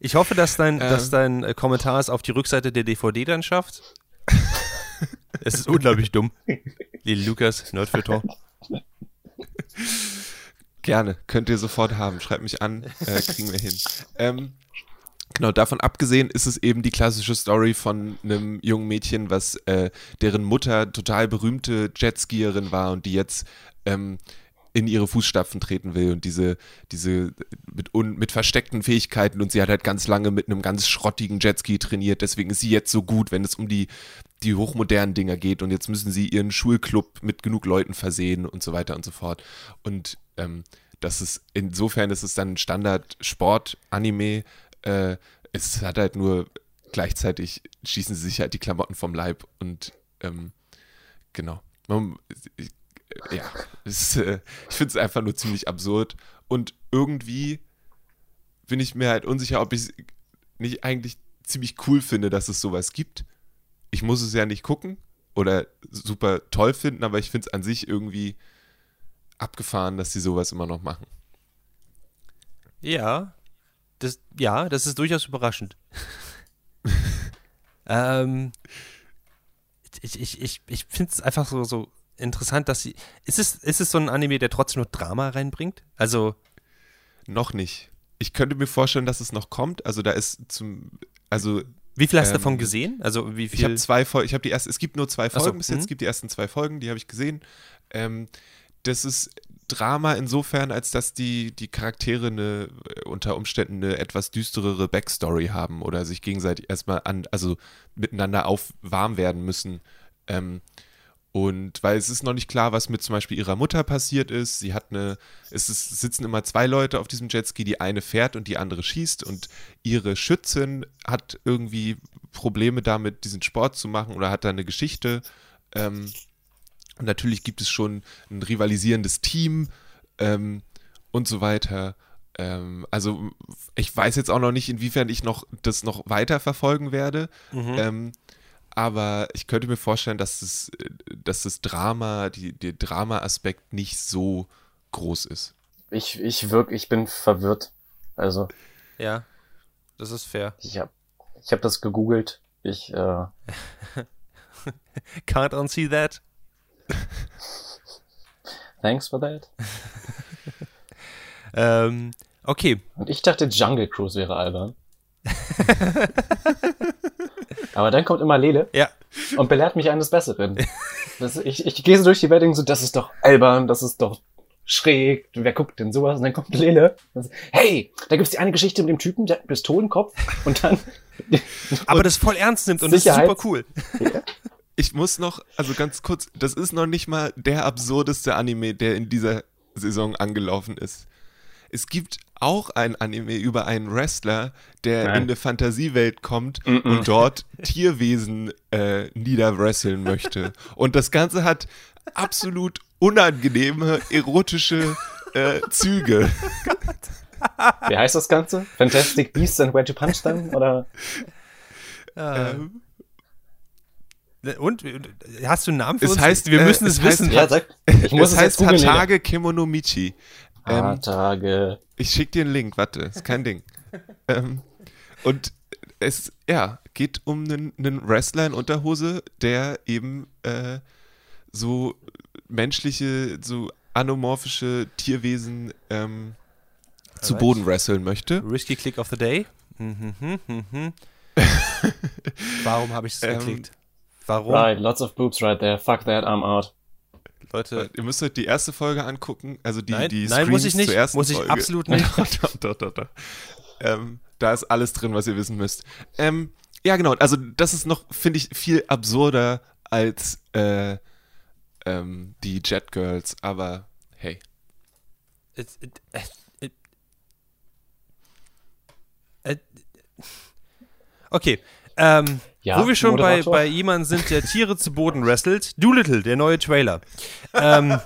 Ich hoffe, dass dein, Ähm. dass dein äh, Kommentar es auf die Rückseite der DVD dann schafft. es ist unglaublich dumm. Lili Lukas, Nerdfilter. Gerne, könnt ihr sofort haben. Schreibt mich an, äh, (laughs) kriegen wir hin. Ähm, genau, davon abgesehen ist es eben die klassische Story von einem jungen Mädchen, was äh, deren Mutter total berühmte Jetskierin war und die jetzt ähm, in ihre Fußstapfen treten will und diese, diese mit, un, mit versteckten Fähigkeiten und sie hat halt ganz lange mit einem ganz schrottigen Jetski trainiert, deswegen ist sie jetzt so gut, wenn es um die, die hochmodernen Dinger geht und jetzt müssen sie ihren Schulclub mit genug Leuten versehen und so weiter und so fort. Und ähm, das ist, insofern ist es dann Standard-Sport-Anime. Äh, es hat halt nur gleichzeitig schießen sie sich halt die Klamotten vom Leib und ähm, genau. Ja, es, äh, ich finde es einfach nur ziemlich absurd und irgendwie bin ich mir halt unsicher, ob ich es nicht eigentlich ziemlich cool finde, dass es sowas gibt. Ich muss es ja nicht gucken oder super toll finden, aber ich finde es an sich irgendwie abgefahren, dass sie sowas immer noch machen. Ja, das, ja, das ist durchaus überraschend. (laughs) ähm, ich ich, ich, ich finde es einfach so, so interessant, dass sie. Ist es, ist es so ein Anime, der trotzdem noch Drama reinbringt? Also, Noch nicht. Ich könnte mir vorstellen, dass es noch kommt. Also da ist zum, also wie viel hast du Ähm, davon gesehen? Also, wie viel. ich habe zwei Folgen, ich habe die erste, es gibt nur zwei Ach so, Folgen bis jetzt, mhm. es gibt die ersten zwei Folgen, die habe ich gesehen. Ähm, das ist Drama insofern, als dass die, die Charaktere eine, äh, unter Umständen eine etwas düsterere Backstory haben oder sich gegenseitig erstmal an, also miteinander auf warm werden müssen. Ähm, und weil es ist noch nicht klar, was mit zum Beispiel ihrer Mutter passiert ist. Sie hat eine, es ist, sitzen immer zwei Leute auf diesem Jetski, die eine fährt und die andere schießt und ihre Schützin hat irgendwie Probleme damit, diesen Sport zu machen oder hat da eine Geschichte. Ähm, und natürlich gibt es schon ein rivalisierendes Team ähm, und so weiter. Ähm, also ich weiß jetzt auch noch nicht, inwiefern ich noch das noch weiter verfolgen werde. Mhm. Aber ich könnte mir vorstellen, dass das, äh, dass das Drama, die, der Drama-Aspekt nicht so groß ist. Ich, ich wirk, ich bin verwirrt. Also, ja, das ist fair. ich hab, ich hab das gegoogelt. Ich, äh, (laughs) Can't unsee that. (laughs) thanks for that. (laughs) Ähm, okay. Und ich dachte, Jungle Cruise wäre albern. Aber dann kommt immer Lele Ja, und belehrt mich eines Besseren. Das, ich, ich gehe so durch die Welt und so, das ist doch albern, das ist doch schräg, wer guckt denn sowas? Und dann kommt Lele sagt, hey, da gibt's die eine Geschichte mit dem Typen, der hat einen Pistolenkopf und dann... (laughs) aber das voll ernst nimmt und das ist Sicherheit- super cool. Ich muss noch, also ganz kurz, das ist noch nicht mal der absurdeste Anime, der in dieser Saison angelaufen ist. Es gibt auch ein Anime über einen Wrestler, der Nein. in eine Fantasiewelt kommt Mm-mm. und dort Tierwesen äh, niederwresteln möchte. Und das Ganze hat absolut unangenehme, erotische äh, Züge. Wie heißt das Ganze? Fantastic Beasts and Where to Punch Them? Oder? Ähm, Und? Hast du einen Namen für Es uns? heißt, wir äh, müssen es es heißt- wissen. Ja, sag, ich muss es es, heißt jetzt googeln. Lele. Hatage Kemonomichi. Ähm, Ah, Tage. Ich schicke dir einen Link, warte, ist kein Ding. (laughs) ähm, und es, ja, geht um einen, einen Wrestler in Unterhose, der eben äh, so menschliche, so anomorphische Tierwesen ähm, zu. Boden wresteln möchte. Risky Click of the Day. Mhm, mhm, mhm. (laughs) Warum habe ich es Ähm, geklickt? Warum? Right, lots of boobs right there. Fuck that, I'm out. Leute, Ihr müsst euch die erste Folge angucken, also die, nein, die nein muss ich Screens nicht. zur ersten Muss ich Folge. absolut nicht. (laughs) doch, doch, doch, doch. Ähm, da ist alles drin, was ihr wissen müsst. Ähm, ja, genau. Also das ist noch, finde ich, viel absurder als äh, ähm, die Jet Girls. Aber hey, It- it- it- Okay. Ähm, Ja, wo wir schon bei, bei jemandem sind, der Tiere zu Boden wrestelt. Doolittle, der neue Trailer. ähm,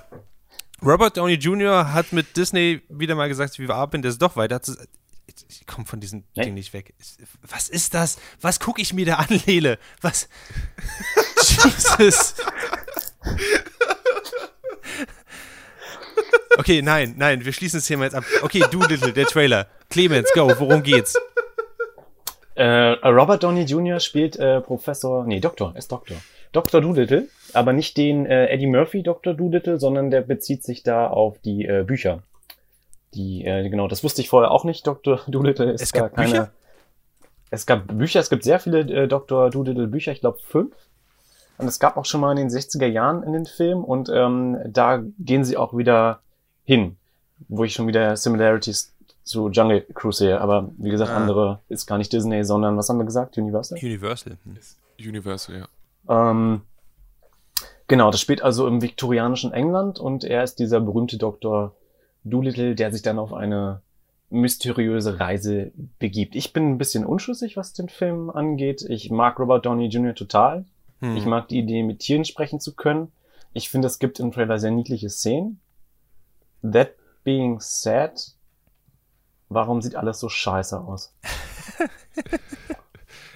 Robert Downey Jr. hat mit Disney wieder mal gesagt, wie wir arbeiten das doch weiter. Ich komme von diesem Nee. Ding nicht weg. Was ist das? Was gucke ich mir da an, Lele? Was? (laughs) Jesus. Okay, nein, nein, wir schließen das Thema jetzt ab. Okay, Doolittle, der Trailer. Clemens, go, worum geht's? Äh, Robert Downey Jr. spielt äh, Professor, nee, Doktor, ist Doktor. Dr. Doolittle, aber nicht den äh, Eddie Murphy Dr. Doolittle, sondern der bezieht sich da auf die äh, Bücher. Die, äh, genau, das wusste ich vorher auch nicht. Dr. (laughs) Doolittle ist Es gar gab keine. Bücher? Es gab Bücher, es gibt sehr viele äh, Dr. Doolittle Bücher, ich glaube fünf. Und es gab auch schon mal in den 60er Jahren in den Film und ähm, da gehen sie auch wieder hin, wo ich schon wieder Similarities zu Jungle Cruise sehe. Aber wie gesagt, Ah. andere ist gar nicht Disney, sondern was haben wir gesagt? Universal? Universal. Hm. Universal, ja. Ähm, genau, das spielt also im viktorianischen England und er ist dieser berühmte Dr. Doolittle, der sich dann auf eine mysteriöse Reise begibt. Ich bin ein bisschen unschlüssig, was den Film angeht. Ich mag Robert Downey Jr. total. Hm. Ich mag die Idee, mit Tieren sprechen zu können. Ich finde, es gibt im Trailer sehr niedliche Szenen. That being said, warum sieht alles so scheiße aus? (laughs)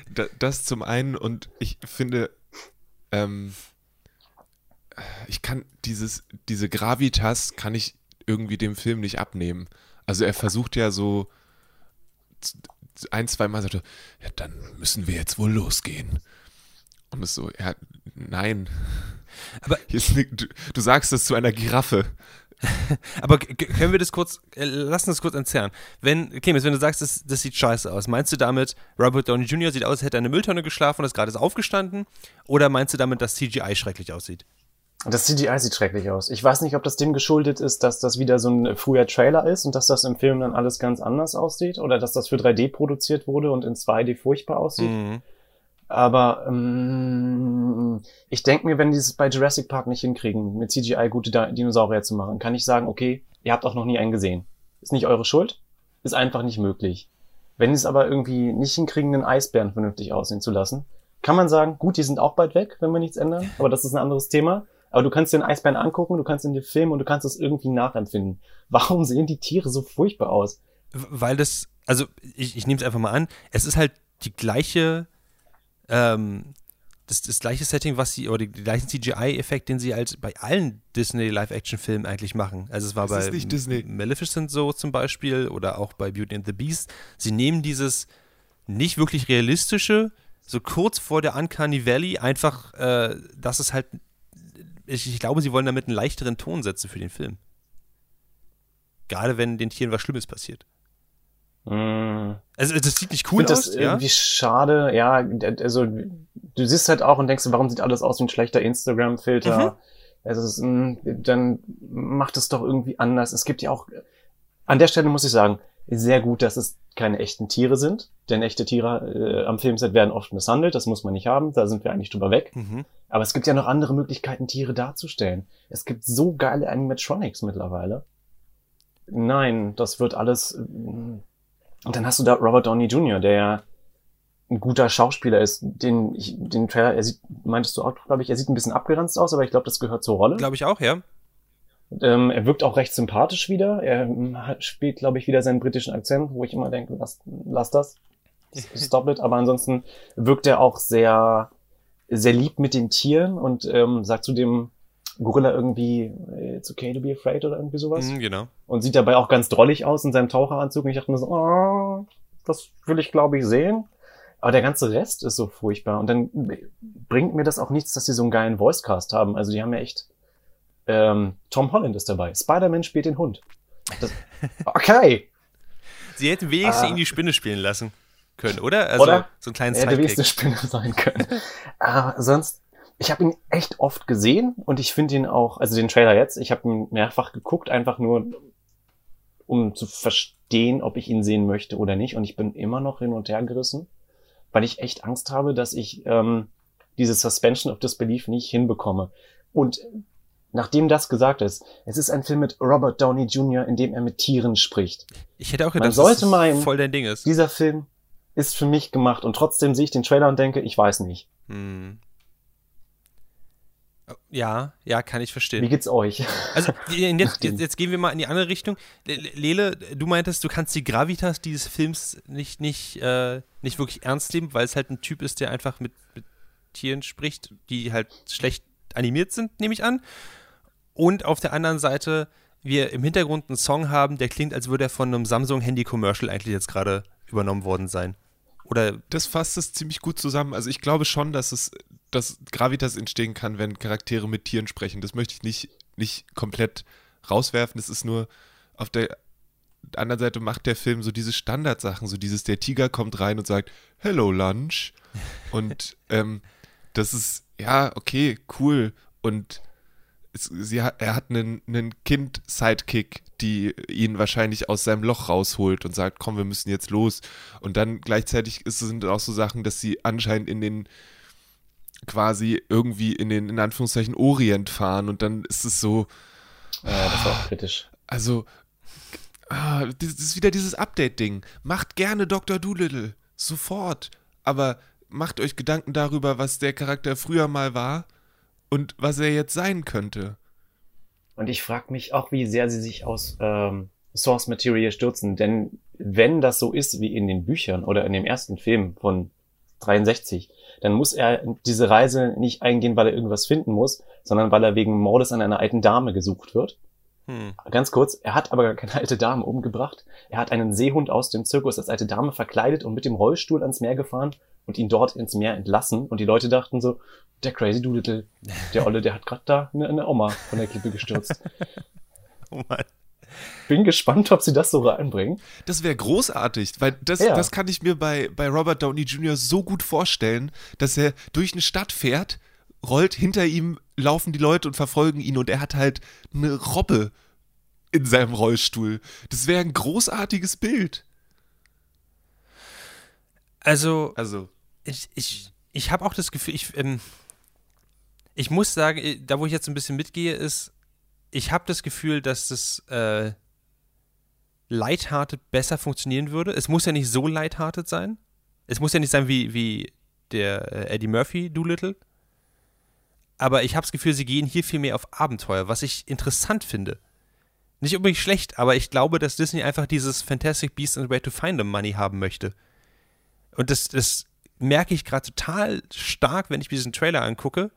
Da, das zum einen und ich finde, ähm, ich kann dieses, diese Gravitas kann ich irgendwie dem Film nicht abnehmen. Also er versucht ja so ein, zwei Mal sagt er, ja, dann müssen wir jetzt wohl losgehen. Und es so, ja, nein. Aber- Hier ist ni- du, du sagst das zu einer Giraffe. (laughs) Aber können wir das kurz, äh, lass uns das kurz entzerren. Wenn, Clemens, wenn du sagst, das, das sieht scheiße aus, meinst du damit, Robert Downey Jr. sieht aus, als hätte er in eine Mülltonne geschlafen und ist gerade aufgestanden? Oder meinst du damit, dass CGI schrecklich aussieht? Das CGI sieht schrecklich aus. Ich weiß nicht, ob das dem geschuldet ist, dass das wieder so ein früher Trailer ist und dass das im Film dann alles ganz anders aussieht oder dass das für 3D produziert wurde und in 2D furchtbar aussieht. Mhm. Aber ähm, ich denke mir, wenn die es bei Jurassic Park nicht hinkriegen, mit CGI gute Di- Dinosaurier zu machen, kann ich sagen, okay, ihr habt auch noch nie einen gesehen. Ist nicht eure Schuld, ist einfach nicht möglich. Wenn die es aber irgendwie nicht hinkriegen, einen Eisbären vernünftig aussehen zu lassen, kann man sagen, gut, die sind auch bald weg, wenn wir nichts ändern, aber das ist ein anderes Thema. Aber du kannst den Eisbären angucken, du kannst ihn dir filmen und du kannst es irgendwie nachempfinden. Warum sehen die Tiere so furchtbar aus? Weil das, also ich, ich nehme es einfach mal an, es ist halt die gleiche, ähm, das, das gleiche Setting, was sie, oder die gleichen CGI-Effekt, den sie halt bei allen Disney Live-Action-Filmen eigentlich machen. Also es war Es bei. Maleficent so zum Beispiel oder auch bei Beauty and the Beast. Sie nehmen dieses nicht wirklich realistische, so kurz vor der Uncanny Valley, einfach, äh, dass es halt, ich, ich glaube, sie wollen damit einen leichteren Ton setzen für den Film. Gerade wenn den Tieren was Schlimmes passiert. Also das sieht nicht Ich cool finde aus, das ja? irgendwie schade, ja, also du siehst halt auch und denkst, warum sieht alles aus wie ein schlechter Instagram-Filter? Mhm. Also ist, mh, dann macht es doch irgendwie anders. Es gibt ja auch, an der Stelle muss ich sagen, sehr gut, dass es keine echten Tiere sind, denn echte Tiere äh, am Filmset werden oft misshandelt, das muss man nicht haben, da sind wir eigentlich drüber weg. Mhm. Aber es gibt ja noch andere Möglichkeiten, Tiere darzustellen. Es gibt so geile Animatronics mittlerweile. Nein, das wird alles. Und dann hast du da Robert Downey Jr., der ja ein guter Schauspieler ist. Den, ich, den Trailer, er sieht, meintest du auch, glaube ich, er sieht ein bisschen abgeranzt aus, aber ich glaube, das gehört zur Rolle. Glaube ich auch, ja. Ähm, er wirkt auch recht sympathisch wieder. Er ähm, hat, spielt, glaube ich, wieder seinen britischen Akzent, wo ich immer denke, lass, lass das. (laughs) Stop it. Aber ansonsten wirkt er auch sehr, sehr lieb mit den Tieren und ähm, sagt zu dem Gorilla irgendwie, it's okay to be afraid oder irgendwie sowas. Mhm, genau. Und sieht dabei auch ganz drollig aus in seinem Taucheranzug. Und ich dachte mir so, oh, das will ich, glaube ich, sehen. Aber der ganze Rest ist so furchtbar. Und dann bringt mir das auch nichts, dass sie so einen geilen Voicecast haben. Also die haben ja echt. Ähm, Tom Holland ist dabei. Spider-Man spielt den Hund. Das, (laughs) okay. Sie hätten wenigstens Ah. ihn die Spinne spielen lassen können, oder? Also Oder? so einen kleinen Er hätte wenigstens Sidekick. eine Spinne sein können. Aber sonst, ich habe ihn echt oft gesehen und ich finde ihn auch, also den Trailer jetzt, ich habe ihn mehrfach geguckt, einfach nur, um zu verstehen, ob ich ihn sehen möchte oder nicht. Und ich bin immer noch hin und her gerissen, weil ich echt Angst habe, dass ich ähm, diese Suspension of Disbelief nicht hinbekomme. Und nachdem das gesagt ist, es ist ein Film mit Robert Downey Jr., in dem er mit Tieren spricht. Ich hätte auch Man gedacht, sollte dass das meinen- voll dein Ding ist. Dieser Film ist für mich gemacht und trotzdem sehe ich den Trailer und denke, ich weiß nicht. Hm. Ja, ja, kann ich Wie verstehen. geht's euch? Also (laughs) jetzt, jetzt, jetzt gehen wir mal in die andere Richtung. Le- Lele, du meintest, du kannst die Gravitas dieses Films nicht, nicht, äh, nicht wirklich ernst nehmen, weil es halt ein Typ ist, der einfach mit, mit Tieren spricht, die halt schlecht animiert sind, nehme ich an. Und auf der anderen Seite wir im Hintergrund einen Song haben, der klingt, als würde er von einem Samsung-Handy-Commercial eigentlich jetzt gerade übernommen worden sein. Oder Das fasst es ziemlich gut zusammen. Also ich glaube schon, dass es, dass Gravitas entstehen kann, wenn Charaktere mit Tieren sprechen. Das möchte ich nicht, nicht komplett rauswerfen. Es ist nur auf der anderen Seite macht der Film so diese Standardsachen, so dieses, der Tiger kommt rein und sagt, Hello Lunch. (laughs) Und ähm, das ist, ja, okay, cool. Und es, sie er hat einen, einen Kind-Sidekick, die ihn wahrscheinlich aus seinem Loch rausholt und sagt, komm, wir müssen jetzt los. Und dann gleichzeitig ist, sind auch so Sachen, dass sie anscheinend in den quasi irgendwie in den, in Anführungszeichen, Orient fahren und dann ist es so, Äh, das war auch kritisch. also, ah, das ist wieder dieses Update-Ding. Macht gerne Dr. Doolittle. Sofort. Aber macht euch Gedanken darüber, was der Charakter früher mal war und was er jetzt sein könnte. Und ich frage mich auch, wie sehr sie sich aus ähm, Source Material stürzen. Denn wenn das so ist wie in den Büchern oder in dem ersten Film von 63, dann muss er diese Reise nicht eingehen, weil er irgendwas finden muss, sondern weil er wegen Mordes an einer alten Dame gesucht wird. hm, Ganz kurz, er hat aber gar keine alte Dame umgebracht. Er hat einen Seehund aus dem Zirkus als alte Dame verkleidet und mit dem Rollstuhl ans Meer gefahren und ihn dort ins Meer entlassen. Und die Leute dachten so, der Crazy Doolittle, der Olle, der hat gerade da eine, eine Oma von der Klippe gestürzt. (laughs) oh Mann. Bin gespannt, ob sie das so reinbringen. Das wäre großartig, weil das, Ja. das kann ich mir bei, bei Robert Downey Jr. so gut vorstellen, dass er durch eine Stadt fährt, rollt, hinter ihm laufen die Leute und verfolgen ihn und er hat halt eine Robbe in seinem Rollstuhl. Das wäre ein großartiges Bild. Also, Also, ich, ich, ich habe auch das Gefühl, ich, ähm, ich muss sagen, äh, da wo ich jetzt ein bisschen mitgehe, ist, ich habe das Gefühl, dass das äh, lighthearted besser funktionieren würde. Es muss ja nicht so lighthearted sein. Es muss ja nicht sein wie, wie der äh, Eddie Murphy Doolittle. Aber ich habe das Gefühl, sie gehen hier viel mehr auf Abenteuer, was ich interessant finde. Nicht unbedingt schlecht, aber ich glaube, dass Disney einfach dieses Fantastic Beasts and Where to Find Them Money haben möchte. Und das, das merke ich gerade total stark, wenn ich mir diesen Trailer angucke.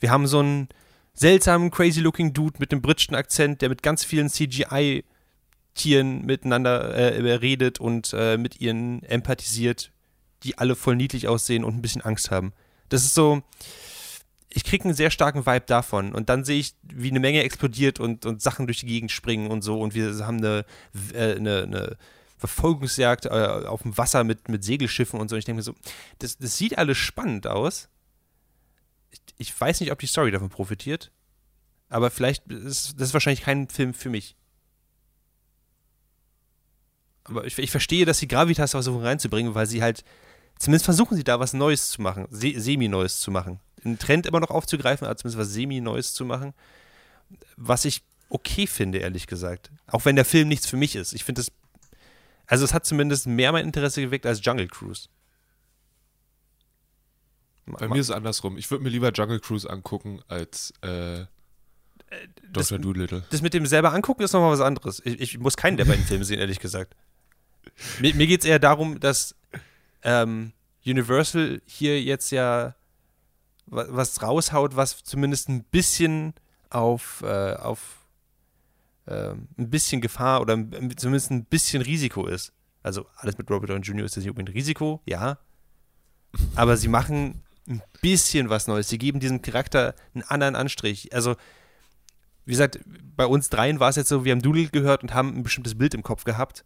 Wir haben so einen seltsamen, crazy-looking Dude mit einem britischen Akzent, der mit ganz vielen CGI-Tieren miteinander äh, redet und äh, mit ihnen empathisiert, die alle voll niedlich aussehen und ein bisschen Angst haben. Das ist so, ich kriege einen sehr starken Vibe davon. Und dann sehe ich, wie eine Menge explodiert und, und Sachen durch die Gegend springen und so. Und wir haben eine, äh, eine, eine Verfolgungsjagd äh, auf dem Wasser mit, mit Segelschiffen und so. Und ich denke mir so, das, das sieht alles spannend aus. Ich, weiß nicht, ob die Story davon profitiert. Aber vielleicht ist das ist wahrscheinlich kein Film für mich. Aber ich, ich verstehe, dass sie Gravitas versuchen reinzubringen, weil sie halt, zumindest versuchen sie da was Neues zu machen, se semi-Neues zu machen. Einen Trend immer noch aufzugreifen, aber zumindest was semi-Neues zu machen. Was ich okay finde, ehrlich gesagt. Auch wenn der Film nichts für mich ist. Ich finde es, also es hat zumindest mehr mein Interesse geweckt als Jungle Cruise. Bei mir ist es andersrum. Ich würde mir lieber Jungle Cruise angucken als äh, das- Dr. Doolittle. Das mit dem selber angucken ist nochmal was anderes. Ich, ich muss keinen der beiden Filme sehen, ehrlich gesagt. Mir, mir geht es eher darum, dass ähm, Universal hier jetzt ja wa- was raushaut, was zumindest ein bisschen auf, äh, auf ähm, ein bisschen Gefahr oder zumindest ein bisschen Risiko ist. Also alles mit Robert Downey Jr. ist jetzt nicht unbedingt Risiko, ja. Aber sie machen ein bisschen was Neues. Sie geben diesem Charakter einen anderen Anstrich. Also wie gesagt, bei uns dreien war es jetzt so, wir haben Doodle gehört und haben ein bestimmtes Bild im Kopf gehabt.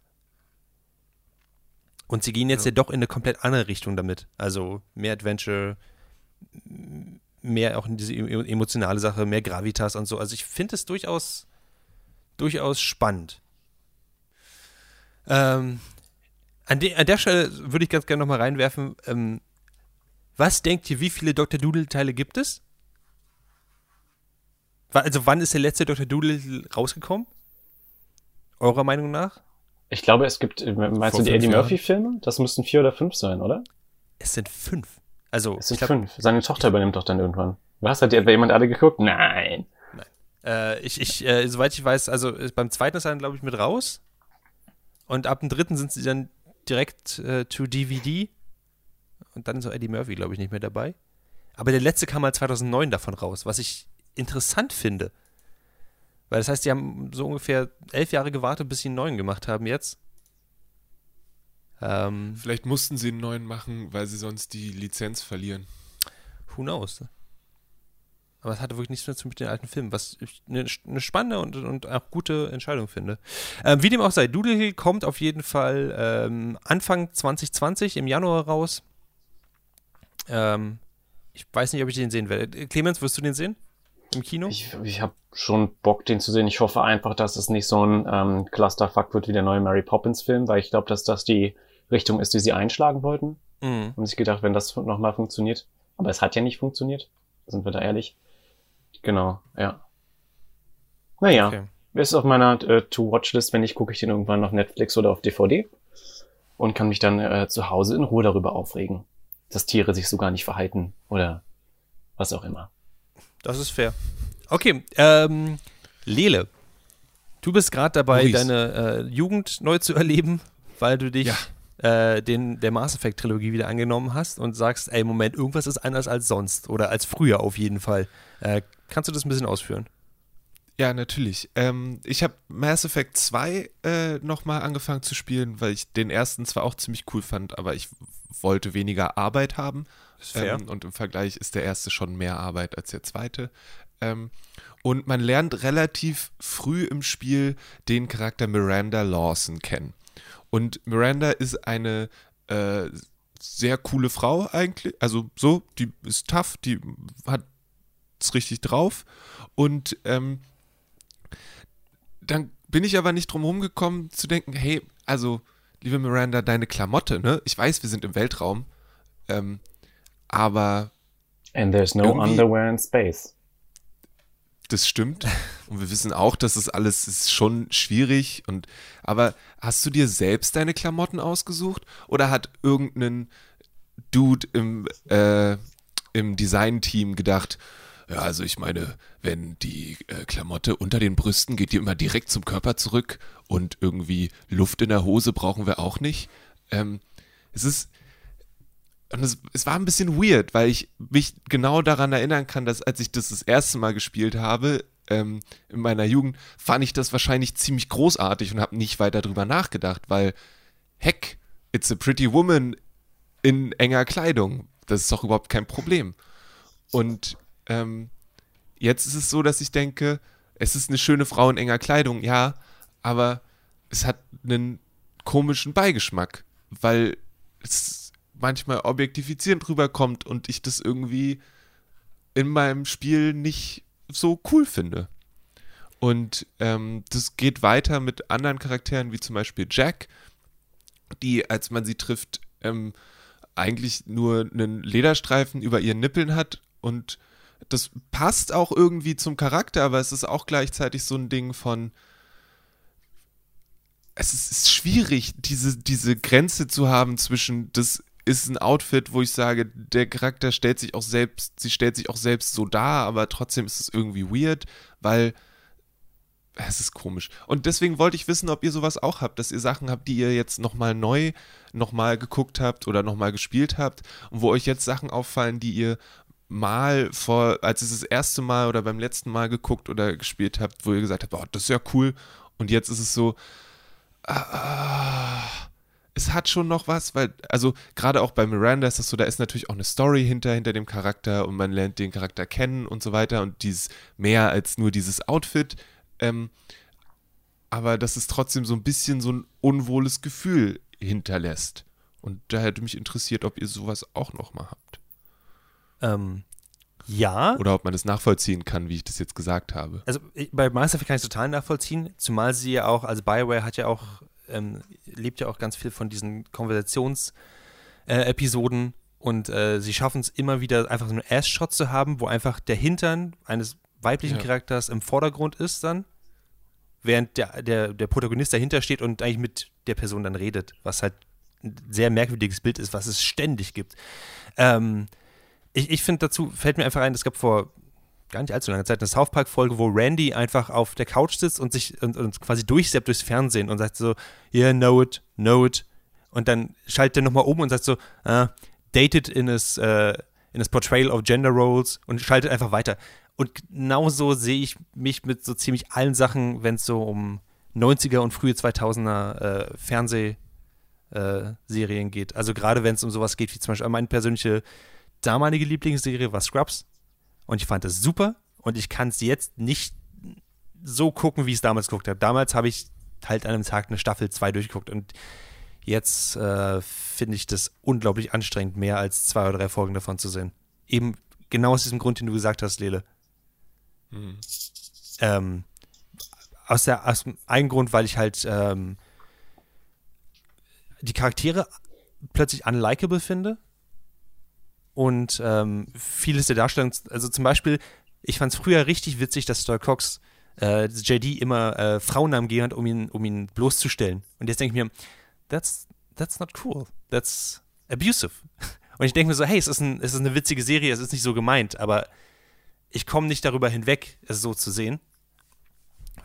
Und sie gehen jetzt ja, doch in eine komplett andere Richtung damit. Also mehr Adventure, mehr auch in diese emo- emotionale Sache, mehr Gravitas und so. Also ich finde es durchaus, durchaus spannend. Ähm, an, de an der Stelle würde ich ganz gerne nochmal reinwerfen, ähm, was denkt ihr, wie viele Dr. Doodle-Teile gibt es? Also wann ist der letzte Dr. Doodle rausgekommen? Eurer Meinung nach? Ich glaube, es gibt, äh, meinst Vor du die Eddie? Murphy-Filme? Das müssten vier oder fünf sein, oder? Es sind fünf. Also, Es sind glaub, fünf. Seine Tochter übernimmt doch dann irgendwann. Was, hat die etwa jemand alle geguckt? Nein. Äh, ich, ich, äh, soweit ich weiß, also äh, beim zweiten ist er dann, glaube ich, mit raus. Und ab dem dritten sind sie dann direkt äh, to DVD. Und dann ist auch Eddie Murphy, glaube ich, nicht mehr dabei. Aber der letzte kam mal 2009 davon raus, was ich interessant finde. Weil das heißt, die haben so ungefähr elf Jahre gewartet, bis sie einen neuen gemacht haben jetzt. Ähm, Vielleicht mussten sie einen neuen machen, weil sie sonst die Lizenz verlieren. who knows? Aber es hatte wirklich nichts mehr zu mit den alten Filmen, was ich eine, eine spannende und, und auch gute Entscheidung finde. Ähm, wie dem auch sei, Doodle Hill kommt auf jeden Fall ähm, Anfang 2020 im Januar raus. Ähm, ich weiß nicht, ob ich den sehen werde. Clemens, wirst du den sehen? Im Kino? Ich, ich habe schon Bock, den zu sehen. Ich hoffe einfach, dass es nicht so ein ähm, Clusterfuck wird wie der neue Mary Poppins Film, weil ich glaube, dass das die Richtung ist, die sie einschlagen wollten. Mhm. Haben sich gedacht, wenn das nochmal funktioniert. Aber es hat ja nicht funktioniert. Sind wir da ehrlich? Genau, ja. Naja, Okay. ist auf meiner äh, To-Watch-List. Wenn nicht, gucke ich den irgendwann auf Netflix oder auf DVD und kann mich dann äh, zu Hause in Ruhe darüber aufregen, dass Tiere sich so gar nicht verhalten oder was auch immer. Das ist fair. Okay, ähm, Lele, du bist gerade dabei, Maurice. deine äh, Jugend neu zu erleben, weil du dich äh, den, der Mass Effect Trilogie wieder angenommen hast und sagst, ey, Moment, irgendwas ist anders als sonst oder als früher auf jeden Fall. Äh, kannst du das ein bisschen ausführen? Ja, natürlich. Ähm, ich habe Mass Effect 2 äh, nochmal angefangen zu spielen, weil ich den ersten zwar auch ziemlich cool fand, aber ich wollte weniger Arbeit haben. Ähm, und im Vergleich ist der erste schon mehr Arbeit als der zweite. Ähm, und man lernt relativ früh im Spiel den Charakter Miranda Lawson kennen. Und Miranda ist eine äh, sehr coole Frau eigentlich. Also so, die ist tough, die hat es richtig drauf. Und ähm, dann bin ich aber nicht drum rumgekommen zu denken, hey, also, liebe Miranda, deine Klamotte, ne? Ich weiß, wir sind im Weltraum, ähm, aber And there's no underwear in space. das stimmt. Und wir wissen auch, dass das alles ist schon schwierig. Und aber hast du dir selbst deine Klamotten ausgesucht? Oder hat irgendein Dude im, äh, im Design-Team gedacht, ja, also ich meine, wenn die äh, Klamotte unter den Brüsten geht die immer direkt zum Körper zurück und irgendwie Luft in der Hose brauchen wir auch nicht. Ähm, es ist, und es, es war ein bisschen weird, weil ich mich genau daran erinnern kann, dass als ich das das erste Mal gespielt habe, ähm, in meiner Jugend, fand ich das wahrscheinlich ziemlich großartig und habe nicht weiter drüber nachgedacht, weil, heck, it's a pretty woman in enger Kleidung. Das ist doch überhaupt kein Problem. Und ähm, jetzt ist es so, dass ich denke, es ist eine schöne Frau in enger Kleidung, ja, aber es hat einen komischen Beigeschmack, weil es manchmal objektifizierend rüberkommt und ich das irgendwie in meinem Spiel nicht so cool finde. Und ähm, das geht weiter mit anderen Charakteren, wie zum Beispiel Jack, die, als man sie trifft, ähm, eigentlich nur einen Lederstreifen über ihren Nippeln hat und das passt auch irgendwie zum Charakter, aber es ist auch gleichzeitig so ein Ding von es ist, ist schwierig, diese, diese Grenze zu haben zwischen, das ist ein Outfit, wo ich sage, der Charakter stellt sich auch selbst, sie stellt sich auch selbst so dar, aber trotzdem ist es irgendwie weird, weil es ist komisch. Und deswegen wollte ich wissen, ob ihr sowas auch habt, dass ihr Sachen habt, die ihr jetzt nochmal neu, nochmal geguckt habt oder nochmal gespielt habt und wo euch jetzt Sachen auffallen, die ihr mal vor, als ihr das erste Mal oder beim letzten Mal geguckt oder gespielt habt, wo ihr gesagt habt, oh, das ist ja cool. Und jetzt ist es so, ah, es hat schon noch was, weil, also gerade auch bei Miranda ist das so, da ist natürlich auch eine Story hinter, hinter dem Charakter und man lernt den Charakter kennen und so weiter und dieses mehr als nur dieses Outfit. Ähm, aber dass es trotzdem so ein bisschen so ein unwohles Gefühl hinterlässt. Und da hätte mich interessiert, ob ihr sowas auch noch mal habt. Ähm, ja. Oder ob man das nachvollziehen kann, wie ich das jetzt gesagt habe. Also bei Mass Effect kann ich es total nachvollziehen, zumal sie ja auch, also Bioware hat ja auch, ähm, lebt ja auch ganz viel von diesen Konversations-Episoden und äh, sie schaffen es immer wieder einfach so einen Ass-Shot zu haben, wo einfach der Hintern eines weiblichen Ja. Charakters im Vordergrund ist dann, während der, der, der Protagonist dahinter steht und eigentlich mit der Person dann redet, was halt ein sehr merkwürdiges Bild ist, was es ständig gibt. Ähm, ich, ich finde dazu, fällt mir einfach ein, es gab vor gar nicht allzu langer Zeit eine South Park-Folge, wo Randy einfach auf der Couch sitzt und sich und, und quasi durchseppt durchs Fernsehen und sagt so, yeah, know it, know it. Und dann schaltet er nochmal um und sagt so, uh, dated in his, uh, in his portrayal of gender roles und schaltet einfach weiter. Und genauso sehe ich mich mit so ziemlich allen Sachen, wenn es so um 90er und frühe 2000er äh, Fernsehserien geht. Also gerade wenn es um sowas geht, wie zum Beispiel meine persönliche damalige Lieblingsserie war Scrubs. Und ich fand das super. Und ich kann es jetzt nicht so gucken, wie ich es damals geguckt habe. Damals habe ich halt an einem Tag eine Staffel 2 durchgeguckt. Und jetzt äh, finde ich das unglaublich anstrengend, mehr als zwei oder drei Folgen davon zu sehen. Eben genau aus diesem Grund, den du gesagt hast, Lele. Mhm. Ähm, aus, der, aus einem Grund, weil ich halt ähm, die Charaktere plötzlich unlikable finde und ähm, vieles der Darstellung, also zum Beispiel, ich fand es früher richtig witzig, dass Stoy Cox äh, JD immer äh, Frauennamen gegeben hat, um ihn, um ihn bloßzustellen. Und jetzt denke ich mir, that's, that's not cool, that's abusive. Und ich denke mir so, hey, es ist, ein, es ist eine witzige Serie, es ist nicht so gemeint, aber ich komme nicht darüber hinweg, es so zu sehen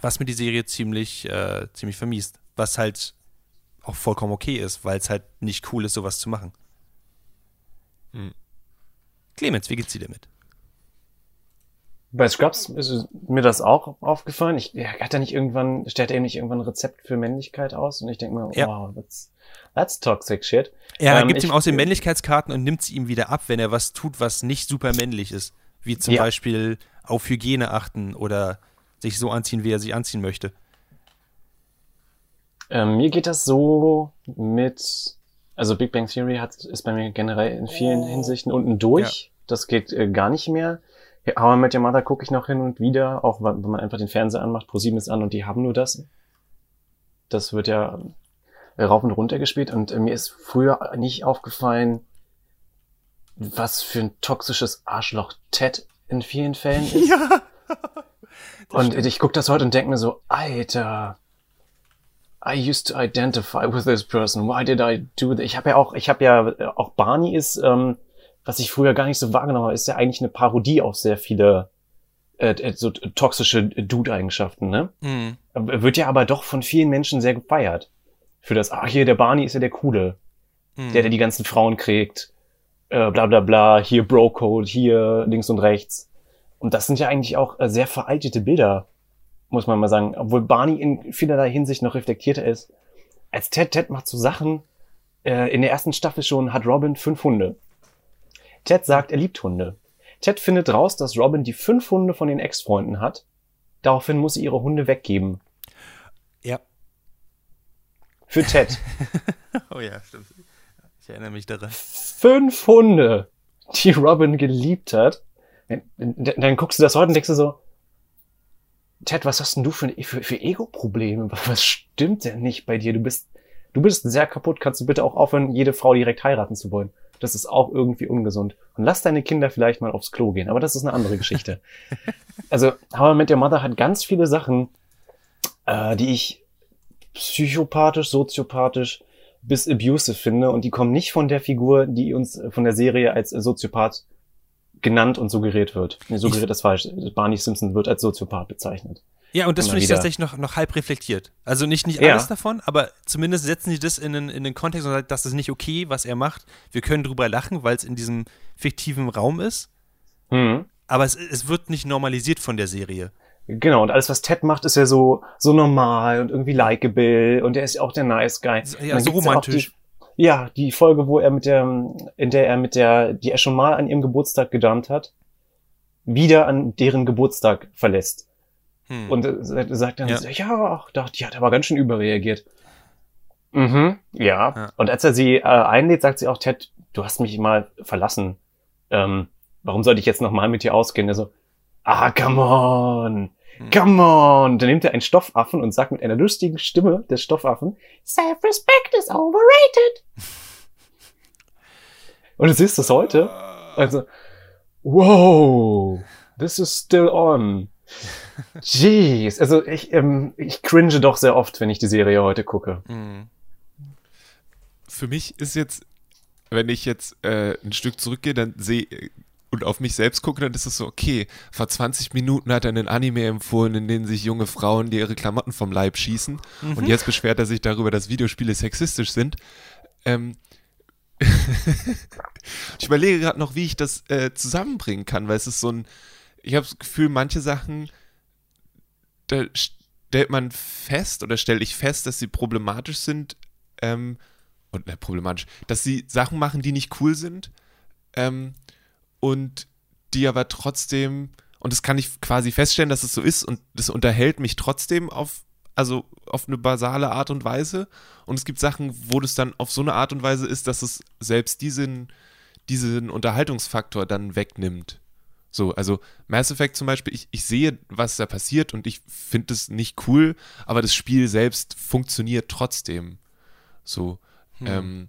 was mir die Serie ziemlich, äh, ziemlich vermiest. Was halt auch vollkommen okay ist, weil es halt nicht cool ist, sowas zu machen. Hm. Clemens, wie geht's dir damit? Bei Scrubs ist mir das auch aufgefallen. Ich hat er nicht irgendwann, stellt er eben nicht irgendwann ein Rezept für Männlichkeit aus? Und ich denke mir, ja. wow, that's, that's toxic shit. Ja, er ähm, gibt ihm außerdem Männlichkeitskarten und nimmt sie ihm wieder ab, wenn er was tut, was nicht super männlich ist. Wie zum ja. Beispiel auf Hygiene achten oder sich so anziehen, wie er sich anziehen möchte. Ähm, mir geht das so mit, also Big Bang Theory hat, ist bei mir generell in vielen oh. Hinsichten unten durch. Ja. Das geht äh, gar nicht mehr. I Met Your Mother gucke ich noch hin und wieder, auch wenn man einfach den Fernseher anmacht, ProSieben ist an und die haben nur das. Das wird ja rauf und runter gespielt und äh, mir ist früher nicht aufgefallen, was für ein toxisches Arschloch Ted in vielen Fällen ist. (laughs) Ja und stimmt. ich gucke das heute und denke mir so, Alter, I used to identify with this person. Why did I do that? Ich habe ja auch, ich habe ja auch Barney ist, ähm, was ich früher gar nicht so wahrgenommen habe, ist ja eigentlich eine Parodie auf sehr viele äh, äh so toxische Dude-Eigenschaften, ne? Mhm. Wird ja aber doch von vielen Menschen sehr gefeiert. Für das, ah, hier, der Barney ist ja der Coole. Mhm. Der, der die ganzen Frauen kriegt. Äh, bla bla bla, hier Bro-Code, hier links und rechts. Und das sind ja eigentlich auch äh, sehr veraltete Bilder, muss man mal sagen. Obwohl Barney in vielerlei Hinsicht noch reflektierter ist. Als Ted, Ted macht so Sachen, äh, in der ersten Staffel schon hat Robin fünf Hunde. Ted sagt, er liebt Hunde. Ted findet raus, dass Robin die fünf Hunde von den Ex-Freunden hat. Daraufhin muss sie ihre Hunde weggeben. Ja. Für Ted. (laughs) oh ja, stimmt. Ich erinnere mich daran. Fünf Hunde, die Robin geliebt hat dann guckst du das heute und denkst du so, Ted, was hast denn du für, für, für Ego-Probleme? (laughs) Was stimmt denn nicht bei dir? Du bist, du bist sehr kaputt. Kannst du bitte auch aufhören, jede Frau direkt heiraten zu wollen? Das ist auch irgendwie ungesund. Und lass deine Kinder vielleicht mal aufs Klo gehen. Aber das ist eine andere Geschichte. (laughs) also, How I Met Your Mother hat ganz viele Sachen, äh, die ich psychopathisch, soziopathisch bis abusive finde. Und die kommen nicht von der Figur, die uns von der Serie als Soziopath genannt und suggeriert wird. Nee, suggeriert ist falsch. Barney Simpson wird als Soziopath bezeichnet. Ja, und das finde ich tatsächlich noch, noch halb reflektiert. Also nicht, nicht alles ja. davon, aber zumindest setzen sie das in den, in den Kontext und sagen, das ist nicht okay, was er macht. Wir können drüber lachen, weil es in diesem fiktiven Raum ist. Mhm. Aber es, es wird nicht normalisiert von der Serie. Genau, und alles, was Ted macht, ist ja so, so normal und irgendwie likable und er ist ja auch der Nice Guy. Ja, so romantisch. Ja, die Folge, wo er mit der, in der er mit der, die er schon mal an ihrem Geburtstag gedammt hat, wieder an deren Geburtstag verlässt. Hm. Und äh, sagt dann, ja, so, ja ach, doch, die hat aber ganz schön überreagiert. Mhm, ja. ja. Und als er sie äh, einlädt, sagt sie auch, Ted, du hast mich mal verlassen. Ähm, warum sollte ich jetzt nochmal mit dir ausgehen? Er so, ah, come on. Come on! Dann nimmt er einen Stoffaffen und sagt mit einer lustigen Stimme des Stoffaffen, Self-respect is overrated. (laughs) und du siehst das heute. Also, wow, this is still on. Jeez, also ich, ähm, ich cringe doch sehr oft, wenn ich die Serie heute gucke. Für mich ist jetzt, wenn ich jetzt äh, ein Stück zurückgehe, dann sehe und auf mich selbst gucke, dann ist es so, okay, vor 20 Minuten hat er einen Anime empfohlen, in dem sich junge Frauen die ihre Klamotten vom Leib schießen Mhm. und jetzt beschwert er sich darüber, dass Videospiele sexistisch sind. Ähm, (laughs) ich überlege gerade noch, wie ich das äh, zusammenbringen kann, weil es ist so ein, ich habe das Gefühl, manche Sachen, da stellt man fest oder stelle ich fest, dass sie problematisch sind, ähm, und äh, problematisch, dass sie Sachen machen, die nicht cool sind, ähm, und die aber trotzdem, und das kann ich quasi feststellen, dass es so ist, und das unterhält mich trotzdem auf, also auf eine basale Art und Weise. Und es gibt Sachen, wo das dann auf so eine Art und Weise ist, dass es selbst diesen, diesen Unterhaltungsfaktor dann wegnimmt. So, also Mass Effect zum Beispiel, ich, ich sehe, was da passiert und ich finde es nicht cool, aber das Spiel selbst funktioniert trotzdem. So. Ähm,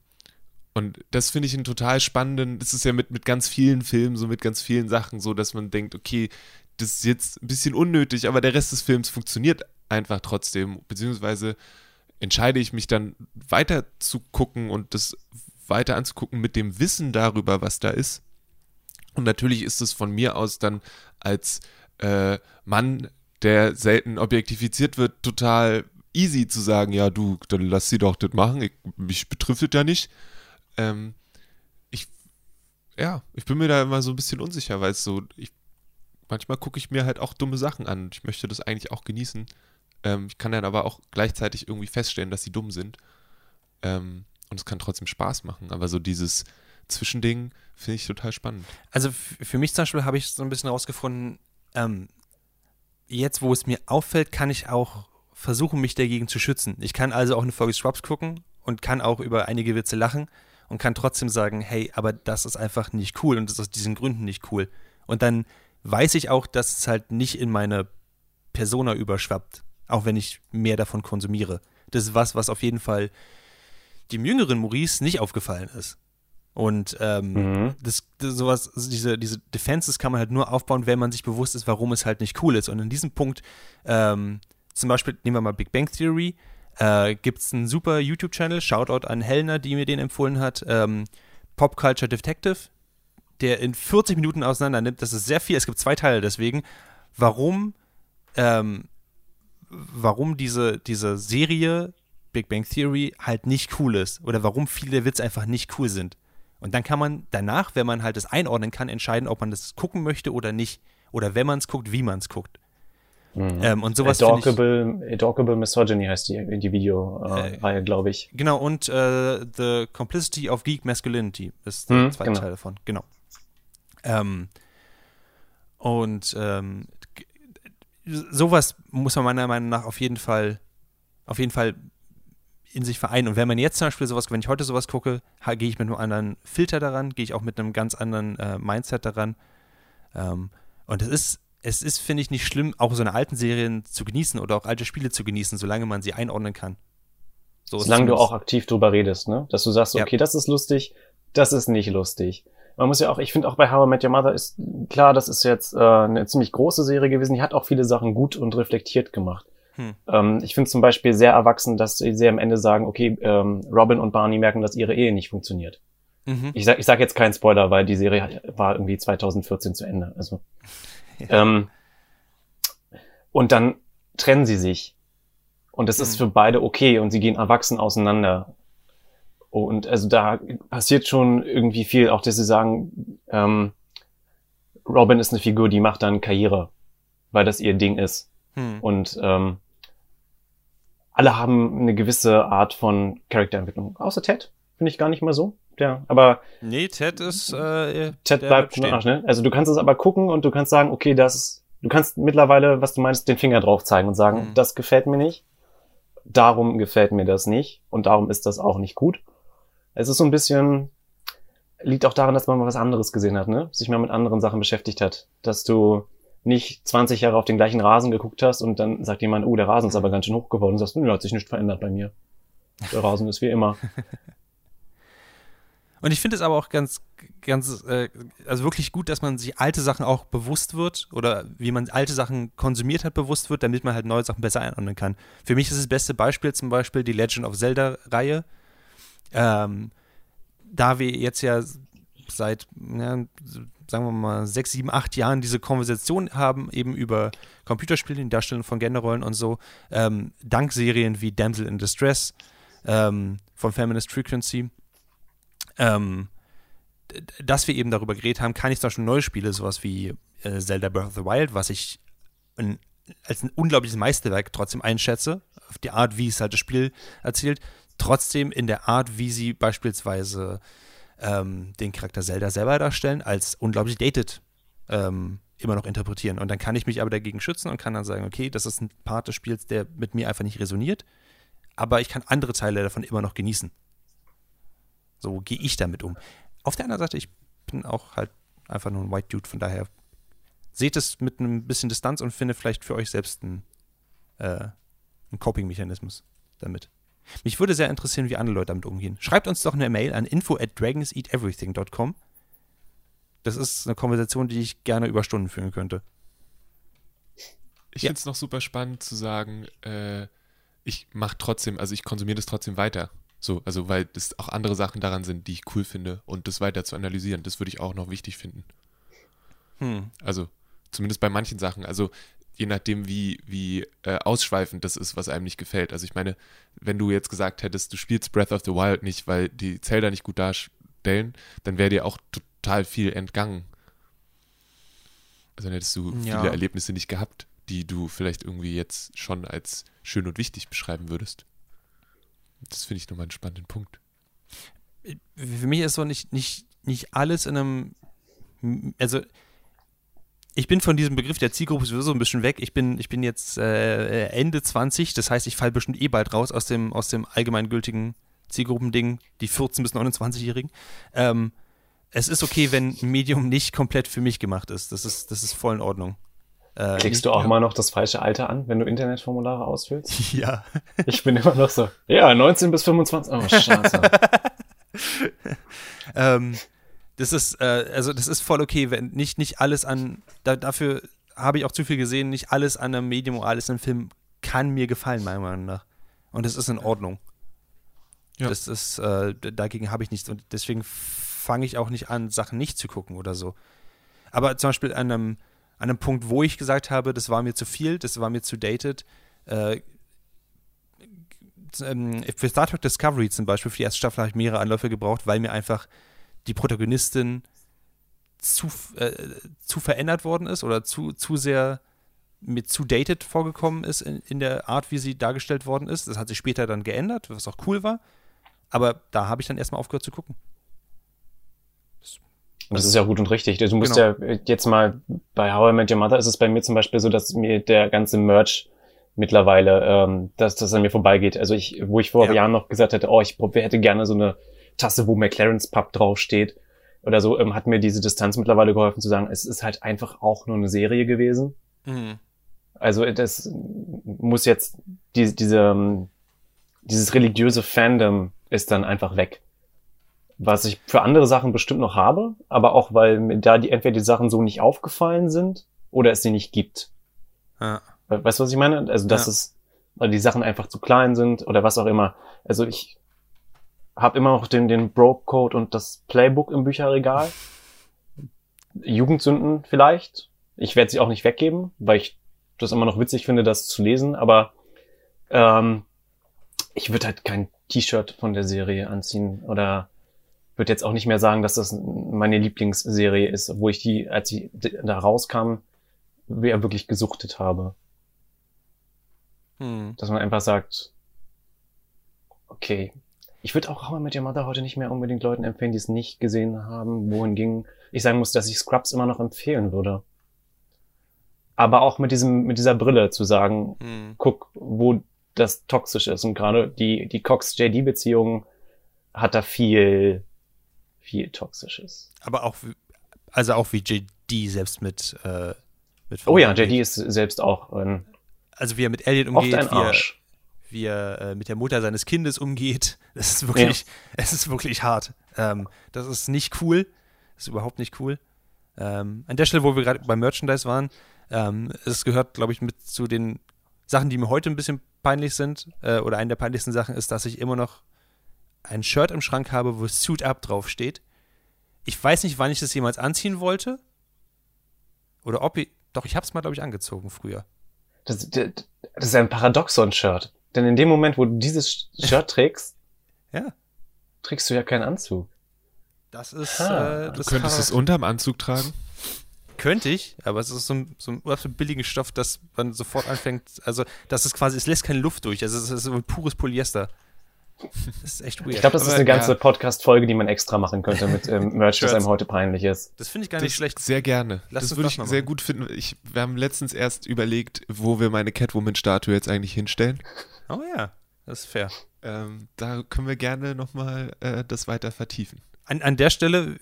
und das finde ich einen total spannenden, das ist ja mit, mit ganz vielen Filmen, so mit ganz vielen Sachen so, dass man denkt, okay, das ist jetzt ein bisschen unnötig, aber der Rest des Films funktioniert einfach trotzdem, beziehungsweise entscheide ich mich dann weiter zu gucken und das weiter anzugucken mit dem Wissen darüber, was da ist. Und natürlich ist es von mir aus dann als äh, Mann, der selten objektifiziert wird, total easy zu sagen, ja, du, dann lass sie doch das machen, ich, mich betrifft das ja nicht. Ähm, ich, ja, ich bin mir da immer so ein bisschen unsicher, weil es so, ich, manchmal gucke ich mir halt auch dumme Sachen an. Ich möchte das eigentlich auch genießen. Ähm, ich kann dann aber auch gleichzeitig irgendwie feststellen, dass sie dumm sind. Ähm, und es kann trotzdem Spaß machen. Aber so dieses Zwischending finde ich total spannend. Also für mich zum Beispiel habe ich so ein bisschen rausgefunden, ähm, jetzt wo es mir auffällt, kann ich auch versuchen, mich dagegen zu schützen. Ich kann also auch eine Folge Scrubs gucken und kann auch über einige Witze lachen und kann trotzdem sagen, hey, aber das ist einfach nicht cool und das ist aus diesen Gründen nicht cool. Und dann weiß ich auch, dass es halt nicht in meine Persona überschwappt, auch wenn ich mehr davon konsumiere. Das ist was, was auf jeden Fall dem jüngeren Maurice nicht aufgefallen ist. Und ähm, Mhm. das, das sowas, also diese, diese Defenses kann man halt nur aufbauen, wenn man sich bewusst ist, warum es halt nicht cool ist. Und in diesem Punkt, ähm, zum Beispiel, nehmen wir mal Big Bang Theory, äh, gibt es einen super YouTube-Channel, Shoutout an Hellner, die mir den empfohlen hat, ähm, Pop Culture Detective, der in 40 Minuten auseinander nimmt, das ist sehr viel, es gibt zwei Teile deswegen, warum, ähm, warum diese, diese Serie Big Bang Theory halt nicht cool ist oder warum viele Witze einfach nicht cool sind. Und dann kann man danach, wenn man halt das einordnen kann, entscheiden, ob man das gucken möchte oder nicht. Oder wenn man es guckt, wie man es guckt. Ähm, und sowas finde ich. Adorkable, Adorkable Misogyny heißt die, die Videoreihe, Äh, glaube ich. Genau, und äh, The Complicity of Geek Masculinity ist der Hm, zweite genau. Teil davon. Genau. Ähm, und ähm, sowas muss man meiner Meinung nach auf jeden Fall, auf jeden Fall in sich vereinen. Und wenn man jetzt zum Beispiel sowas, wenn ich heute sowas gucke, gehe ich mit einem anderen Filter daran, gehe ich auch mit einem ganz anderen äh, Mindset daran. Ähm, und es ist, es ist, finde ich, nicht schlimm, auch so eine alten Serien zu genießen oder auch alte Spiele zu genießen, solange man sie einordnen kann. So Solange du auch aktiv drüber redest, ne? Dass du sagst, Ja. okay, das ist lustig, das ist nicht lustig. Man muss ja auch, ich finde auch bei How I Met Your Mother ist klar, das ist jetzt äh, eine ziemlich große Serie gewesen. Die hat auch viele Sachen gut und reflektiert gemacht. Hm. Ähm, ich finde zum Beispiel sehr erwachsen, dass sie sehr am Ende sagen, okay, ähm, Robin und Barney merken, dass ihre Ehe nicht funktioniert. Mhm. Ich sag, ich sag jetzt keinen Spoiler, weil die Serie war irgendwie 2014 zu Ende. Also ähm, und dann trennen sie sich. Und das ist Mhm. für beide okay und sie gehen erwachsen auseinander. Und also da passiert schon irgendwie viel, auch dass sie sagen, ähm, Robin ist eine Figur, die macht dann Karriere, weil das ihr Ding ist. Hm. Und ähm, alle haben eine gewisse Art von Charakterentwicklung. Außer Ted, finde ich gar nicht mal so. Der, aber Nee, Ted ist. Äh, Ted bleibt Arsch, ne? Also du kannst es aber gucken und du kannst sagen, okay, das, du kannst mittlerweile, was du meinst, den Finger drauf zeigen und sagen, Mhm. das gefällt mir nicht, darum gefällt mir das nicht und darum ist das auch nicht gut. Es ist so ein bisschen, liegt auch daran, dass man mal was anderes gesehen hat, ne? Sich mal mit anderen Sachen beschäftigt hat. Dass du nicht 20 Jahre auf den gleichen Rasen geguckt hast und dann sagt jemand, oh, der Rasen ist aber ganz schön hoch geworden und sagst, nö, hat sich nichts verändert bei mir. Der Rasen ist wie immer. (laughs) Und ich finde es aber auch ganz, ganz, äh, also wirklich gut, dass man sich alte Sachen auch bewusst wird oder wie man alte Sachen konsumiert hat, bewusst wird, damit man halt neue Sachen besser einordnen kann. Für mich ist das beste Beispiel zum Beispiel die Legend of Zelda-Reihe. Ähm, da wir jetzt ja seit, ja, sagen wir mal, sechs, sieben, acht Jahren diese Konversation haben, eben über Computerspiele, die Darstellung von Genderrollen und so, ähm, dank Serien wie Damsel in Distress ähm, von Feminist Frequency, ähm, dass wir eben darüber geredet haben, kann ich zum Beispiel neue Spiele, sowas wie äh, Zelda Breath of the Wild, was ich ein, als ein unglaubliches Meisterwerk trotzdem einschätze, auf die Art, wie es halt das Spiel erzählt, trotzdem in der Art, wie sie beispielsweise ähm, den Charakter Zelda selber darstellen, als unglaublich dated ähm, immer noch interpretieren. Und dann kann ich mich aber dagegen schützen und kann dann sagen, okay, das ist ein Part des Spiels, der mit mir einfach nicht resoniert, aber ich kann andere Teile davon immer noch genießen. So gehe ich damit um. Auf der anderen Seite, ich bin auch halt einfach nur ein White Dude, von daher seht es mit einem bisschen Distanz und finde vielleicht für euch selbst einen, äh, einen Coping-Mechanismus damit. Mich würde sehr interessieren, wie andere Leute damit umgehen. Schreibt uns doch eine Mail an info at dragonseateverything.com. Das ist eine Konversation, die ich gerne über Stunden führen könnte. Ich Ja. finde es noch super spannend zu sagen, äh, ich mache trotzdem, also ich konsumiere das trotzdem weiter. So, also weil es auch andere Sachen daran sind, die ich cool finde und das weiter zu analysieren, das würde ich auch noch wichtig finden. Hm. Also zumindest bei manchen Sachen. Also je nachdem, wie, wie äh, ausschweifend das ist, was einem nicht gefällt. Also ich meine, wenn du jetzt gesagt hättest, du spielst Breath of the Wild nicht, weil die Zelda nicht gut darstellen, dann wäre dir auch total viel entgangen. Also dann hättest du Ja. viele Erlebnisse nicht gehabt, die du vielleicht irgendwie jetzt schon als schön und wichtig beschreiben würdest. Das finde ich nochmal einen spannenden Punkt. Für mich ist so nicht, nicht, nicht alles in einem. Also, ich bin von diesem Begriff der Zielgruppe sowieso ein bisschen weg. Ich bin, ich bin jetzt äh, Ende 20, das heißt, ich falle bestimmt eh bald raus aus dem, aus dem allgemeingültigen Zielgruppending, die 14- bis 29-Jährigen. Ähm, es ist okay, wenn ein Medium nicht komplett für mich gemacht ist. Das ist, das ist voll in Ordnung. Äh, Klickst du auch mal noch das falsche Alter an, wenn du Internetformulare ausfüllst? Ja. (laughs) Ich bin immer noch so, ja, 19 bis 25. Oh, scheiße. (laughs) ähm, das ist, äh, also das ist voll okay, wenn nicht, nicht alles an, da, dafür habe ich auch zu viel gesehen, nicht alles an einem Medium oder alles an einem Film kann mir gefallen, meiner Meinung nach. Und das ist in Ordnung. Ja. Das ist, äh, dagegen habe ich nichts und deswegen fange ich auch nicht an, Sachen nicht zu gucken oder so. Aber zum Beispiel an einem, an einem Punkt, wo ich gesagt habe, das war mir zu viel, das war mir zu dated, äh, ähm, für Star Trek Discovery zum Beispiel, für die erste Staffel habe ich mehrere Anläufe gebraucht, weil mir einfach die Protagonistin zu, äh, zu verändert worden ist oder zu, zu sehr mir zu dated vorgekommen ist in, in der Art, wie sie dargestellt worden ist. Das hat sich später dann geändert, was auch cool war. Aber da habe ich dann erstmal aufgehört zu gucken. Und das ist ja gut und richtig. Du musst Genau. ja jetzt mal bei How I Met Your Mother ist es bei mir zum Beispiel so, dass mir der ganze Merch mittlerweile, ähm, dass das an mir vorbeigeht. Also ich, wo ich vor Ja. Jahren noch gesagt hätte, oh, ich hätte gerne so eine Tasse, wo McLaren's Pub draufsteht oder so, ähm, hat mir diese Distanz mittlerweile geholfen zu sagen, es ist halt einfach auch nur eine Serie gewesen. Also das muss jetzt die, diese, ähm, dieses religiöse Fandom ist dann einfach weg. Was ich für andere Sachen bestimmt noch habe, aber auch weil mir da die entweder die Sachen so nicht aufgefallen sind oder es sie nicht gibt. Ja. We- Weißt du, was ich meine? Also dass Ja. es, weil die Sachen einfach zu klein sind oder was auch immer. Also ich habe immer noch den, den Broke-Code und das Playbook im Bücherregal. Jugendsünden vielleicht. Ich werde sie auch nicht weggeben, weil ich das immer noch witzig finde, das zu lesen, aber ähm, ich würde halt kein T-Shirt von der Serie anziehen oder würde jetzt auch nicht mehr sagen, dass das meine Lieblingsserie ist, wo ich die, als sie d- da rauskam, wirklich gesuchtet habe. Hm. Dass man einfach sagt, okay, ich würde auch How I Met Your Mother heute nicht mehr unbedingt Leuten empfehlen, die es nicht gesehen haben, wohingegen ich sagen muss, dass ich Scrubs immer noch empfehlen würde. Aber auch mit diesem, mit dieser Brille zu sagen, Hm. guck, wo das toxisch ist. Und gerade die, die Cox-JD-Beziehung hat da viel, viel Toxisches. Aber auch, wie- also auch wie JD selbst mit, äh, mit Oh ja, JD ist selbst auch ein, Also wie er mit Elliot oft umgeht, wie er, wie er äh, mit der Mutter seines Kindes umgeht. (laughs) Das ist wirklich, es ist wirklich hart. Ähm, das ist nicht cool. Das ist überhaupt nicht cool. Ähm, an der Stelle, wo wir gerade beim Merchandise waren, ähm, es gehört, glaube ich, mit zu den Sachen, die mir heute ein bisschen peinlich sind, äh, oder eine der peinlichsten Sachen ist, dass ich immer noch ein Shirt im Schrank habe, wo Suit Up draufsteht. Ich weiß nicht, wann ich das jemals anziehen wollte. Oder ob ich. Doch, ich habe es mal, glaube ich, angezogen früher. Das, das, das ist ein Paradoxon-Shirt. Denn in dem Moment, wo du dieses Shirt trägst, Ja. trägst du ja keinen Anzug. Das ist. Ah. äh, das Du könntest es unterm Anzug tragen? Könnte ich, aber es ist so ein, so ein absolut billigen Stoff, dass man sofort anfängt. Also, das ist quasi, es lässt keine Luft durch. Also, es ist so ein pures Polyester. Das ist echt weird. Ich glaube, das ist eine ganze ja. Podcast-Folge, die man extra machen könnte mit ähm, (laughs) Merch, das einem heute peinlich ist. das finde ich gar nicht Das schlecht. Sehr gerne. Lass das würde ich sehr gut finden. Ich, wir haben letztens erst überlegt, wo wir meine Catwoman-Statue jetzt eigentlich hinstellen. Oh ja, das ist fair. Ähm, da können wir gerne nochmal äh, das weiter vertiefen. An, an der Stelle,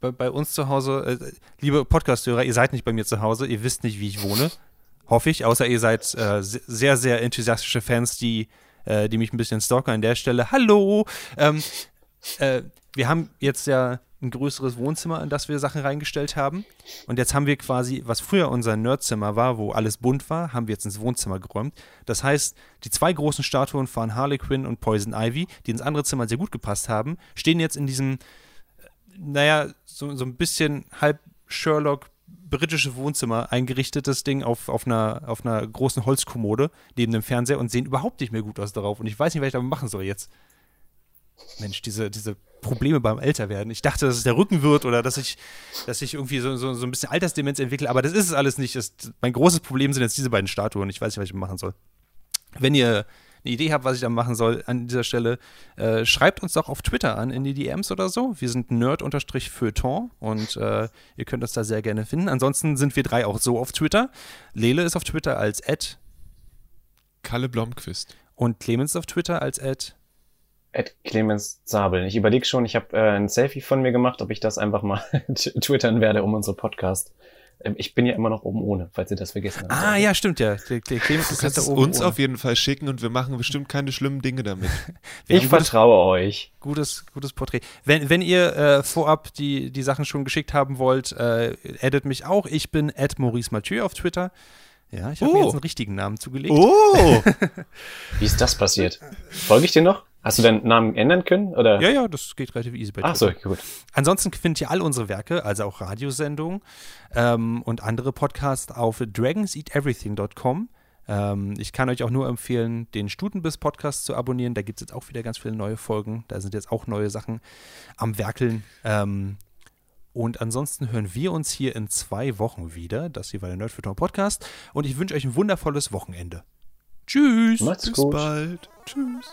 bei, bei uns zu Hause, äh, liebe Podcast-Hörer, ihr seid nicht bei mir zu Hause, ihr wisst nicht, wie ich wohne. Hoffe ich, außer ihr seid äh, se- sehr, sehr enthusiastische Fans, die, äh, die mich ein bisschen stalken an der Stelle. Hallo! Ähm, äh, wir haben jetzt ja ein größeres Wohnzimmer, in das wir Sachen reingestellt haben. Und jetzt haben wir quasi, was früher unser Nerdzimmer war, wo alles bunt war, haben wir jetzt ins Wohnzimmer geräumt. Das heißt, die zwei großen Statuen von Harley Quinn und Poison Ivy, die ins andere Zimmer sehr gut gepasst haben, stehen jetzt in diesem, äh, naja, so, so ein bisschen halb Sherlock britische Wohnzimmer eingerichtetes Ding auf, auf, einer, auf einer großen Holzkommode neben dem Fernseher und sehen überhaupt nicht mehr gut aus darauf. Und ich weiß nicht, was ich damit machen soll jetzt. Mensch, diese, diese Probleme beim Älterwerden. Ich dachte, dass es der Rücken wird oder dass ich, dass ich irgendwie so, so, so ein bisschen Altersdemenz entwickle, aber das ist es alles nicht. Das, mein großes Problem sind jetzt diese beiden Statuen. Ich weiß nicht, was ich machen soll. Wenn ihr eine Idee habt, was ich da machen soll an dieser Stelle, äh, schreibt uns doch auf Twitter an, in die DMs oder so. Wir sind nerd-feuilleton und äh, ihr könnt uns da sehr gerne finden. Ansonsten sind wir drei auch so auf Twitter. Lele ist auf Twitter als Ed Kalle Blomqvist. und Clemens auf Twitter als Ed. Ed Clemens Zabel. Ich überlege schon, ich habe äh, ein Selfie von mir gemacht, ob ich das einfach mal (laughs) twittern werde um unsere Podcast. Ähm, ich bin ja immer noch oben ohne, falls ihr das vergessen habt. Ah, ja, stimmt ja. Der, der Clemens Du ist kannst es uns ohne. auf jeden Fall schicken und wir machen bestimmt keine schlimmen Dinge damit. (laughs) Wir ich vertraue euch. gutes, gutes Porträt. Wenn, wenn ihr äh, vorab die, die Sachen schon geschickt haben wollt, äh, addet mich auch. Ich bin Ed Maurice Mathieu auf Twitter. Ja, ich habe mir Oh. jetzt einen richtigen Namen zugelegt. Oh! (laughs) Wie ist das passiert? Folge ich dir noch? Hast du deinen Namen ändern können? Oder? Ja, ja, das geht relativ easy bei Ach so, gut. Ansonsten findet ihr all unsere Werke, also auch Radiosendungen ähm, und andere Podcasts auf dragonseateverything.com. Ähm, ich kann euch auch nur empfehlen, den Stutenbiss-Podcast zu abonnieren. Da gibt es jetzt auch wieder ganz viele neue Folgen. Da sind jetzt auch neue Sachen am Werkeln. Ähm, und ansonsten hören wir uns hier in zwei Wochen wieder. Das hier war der Nerd für Tom Podcast. Und ich wünsche euch ein wundervolles Wochenende. Tschüss. Macht's Bis gut. bald. Tschüss.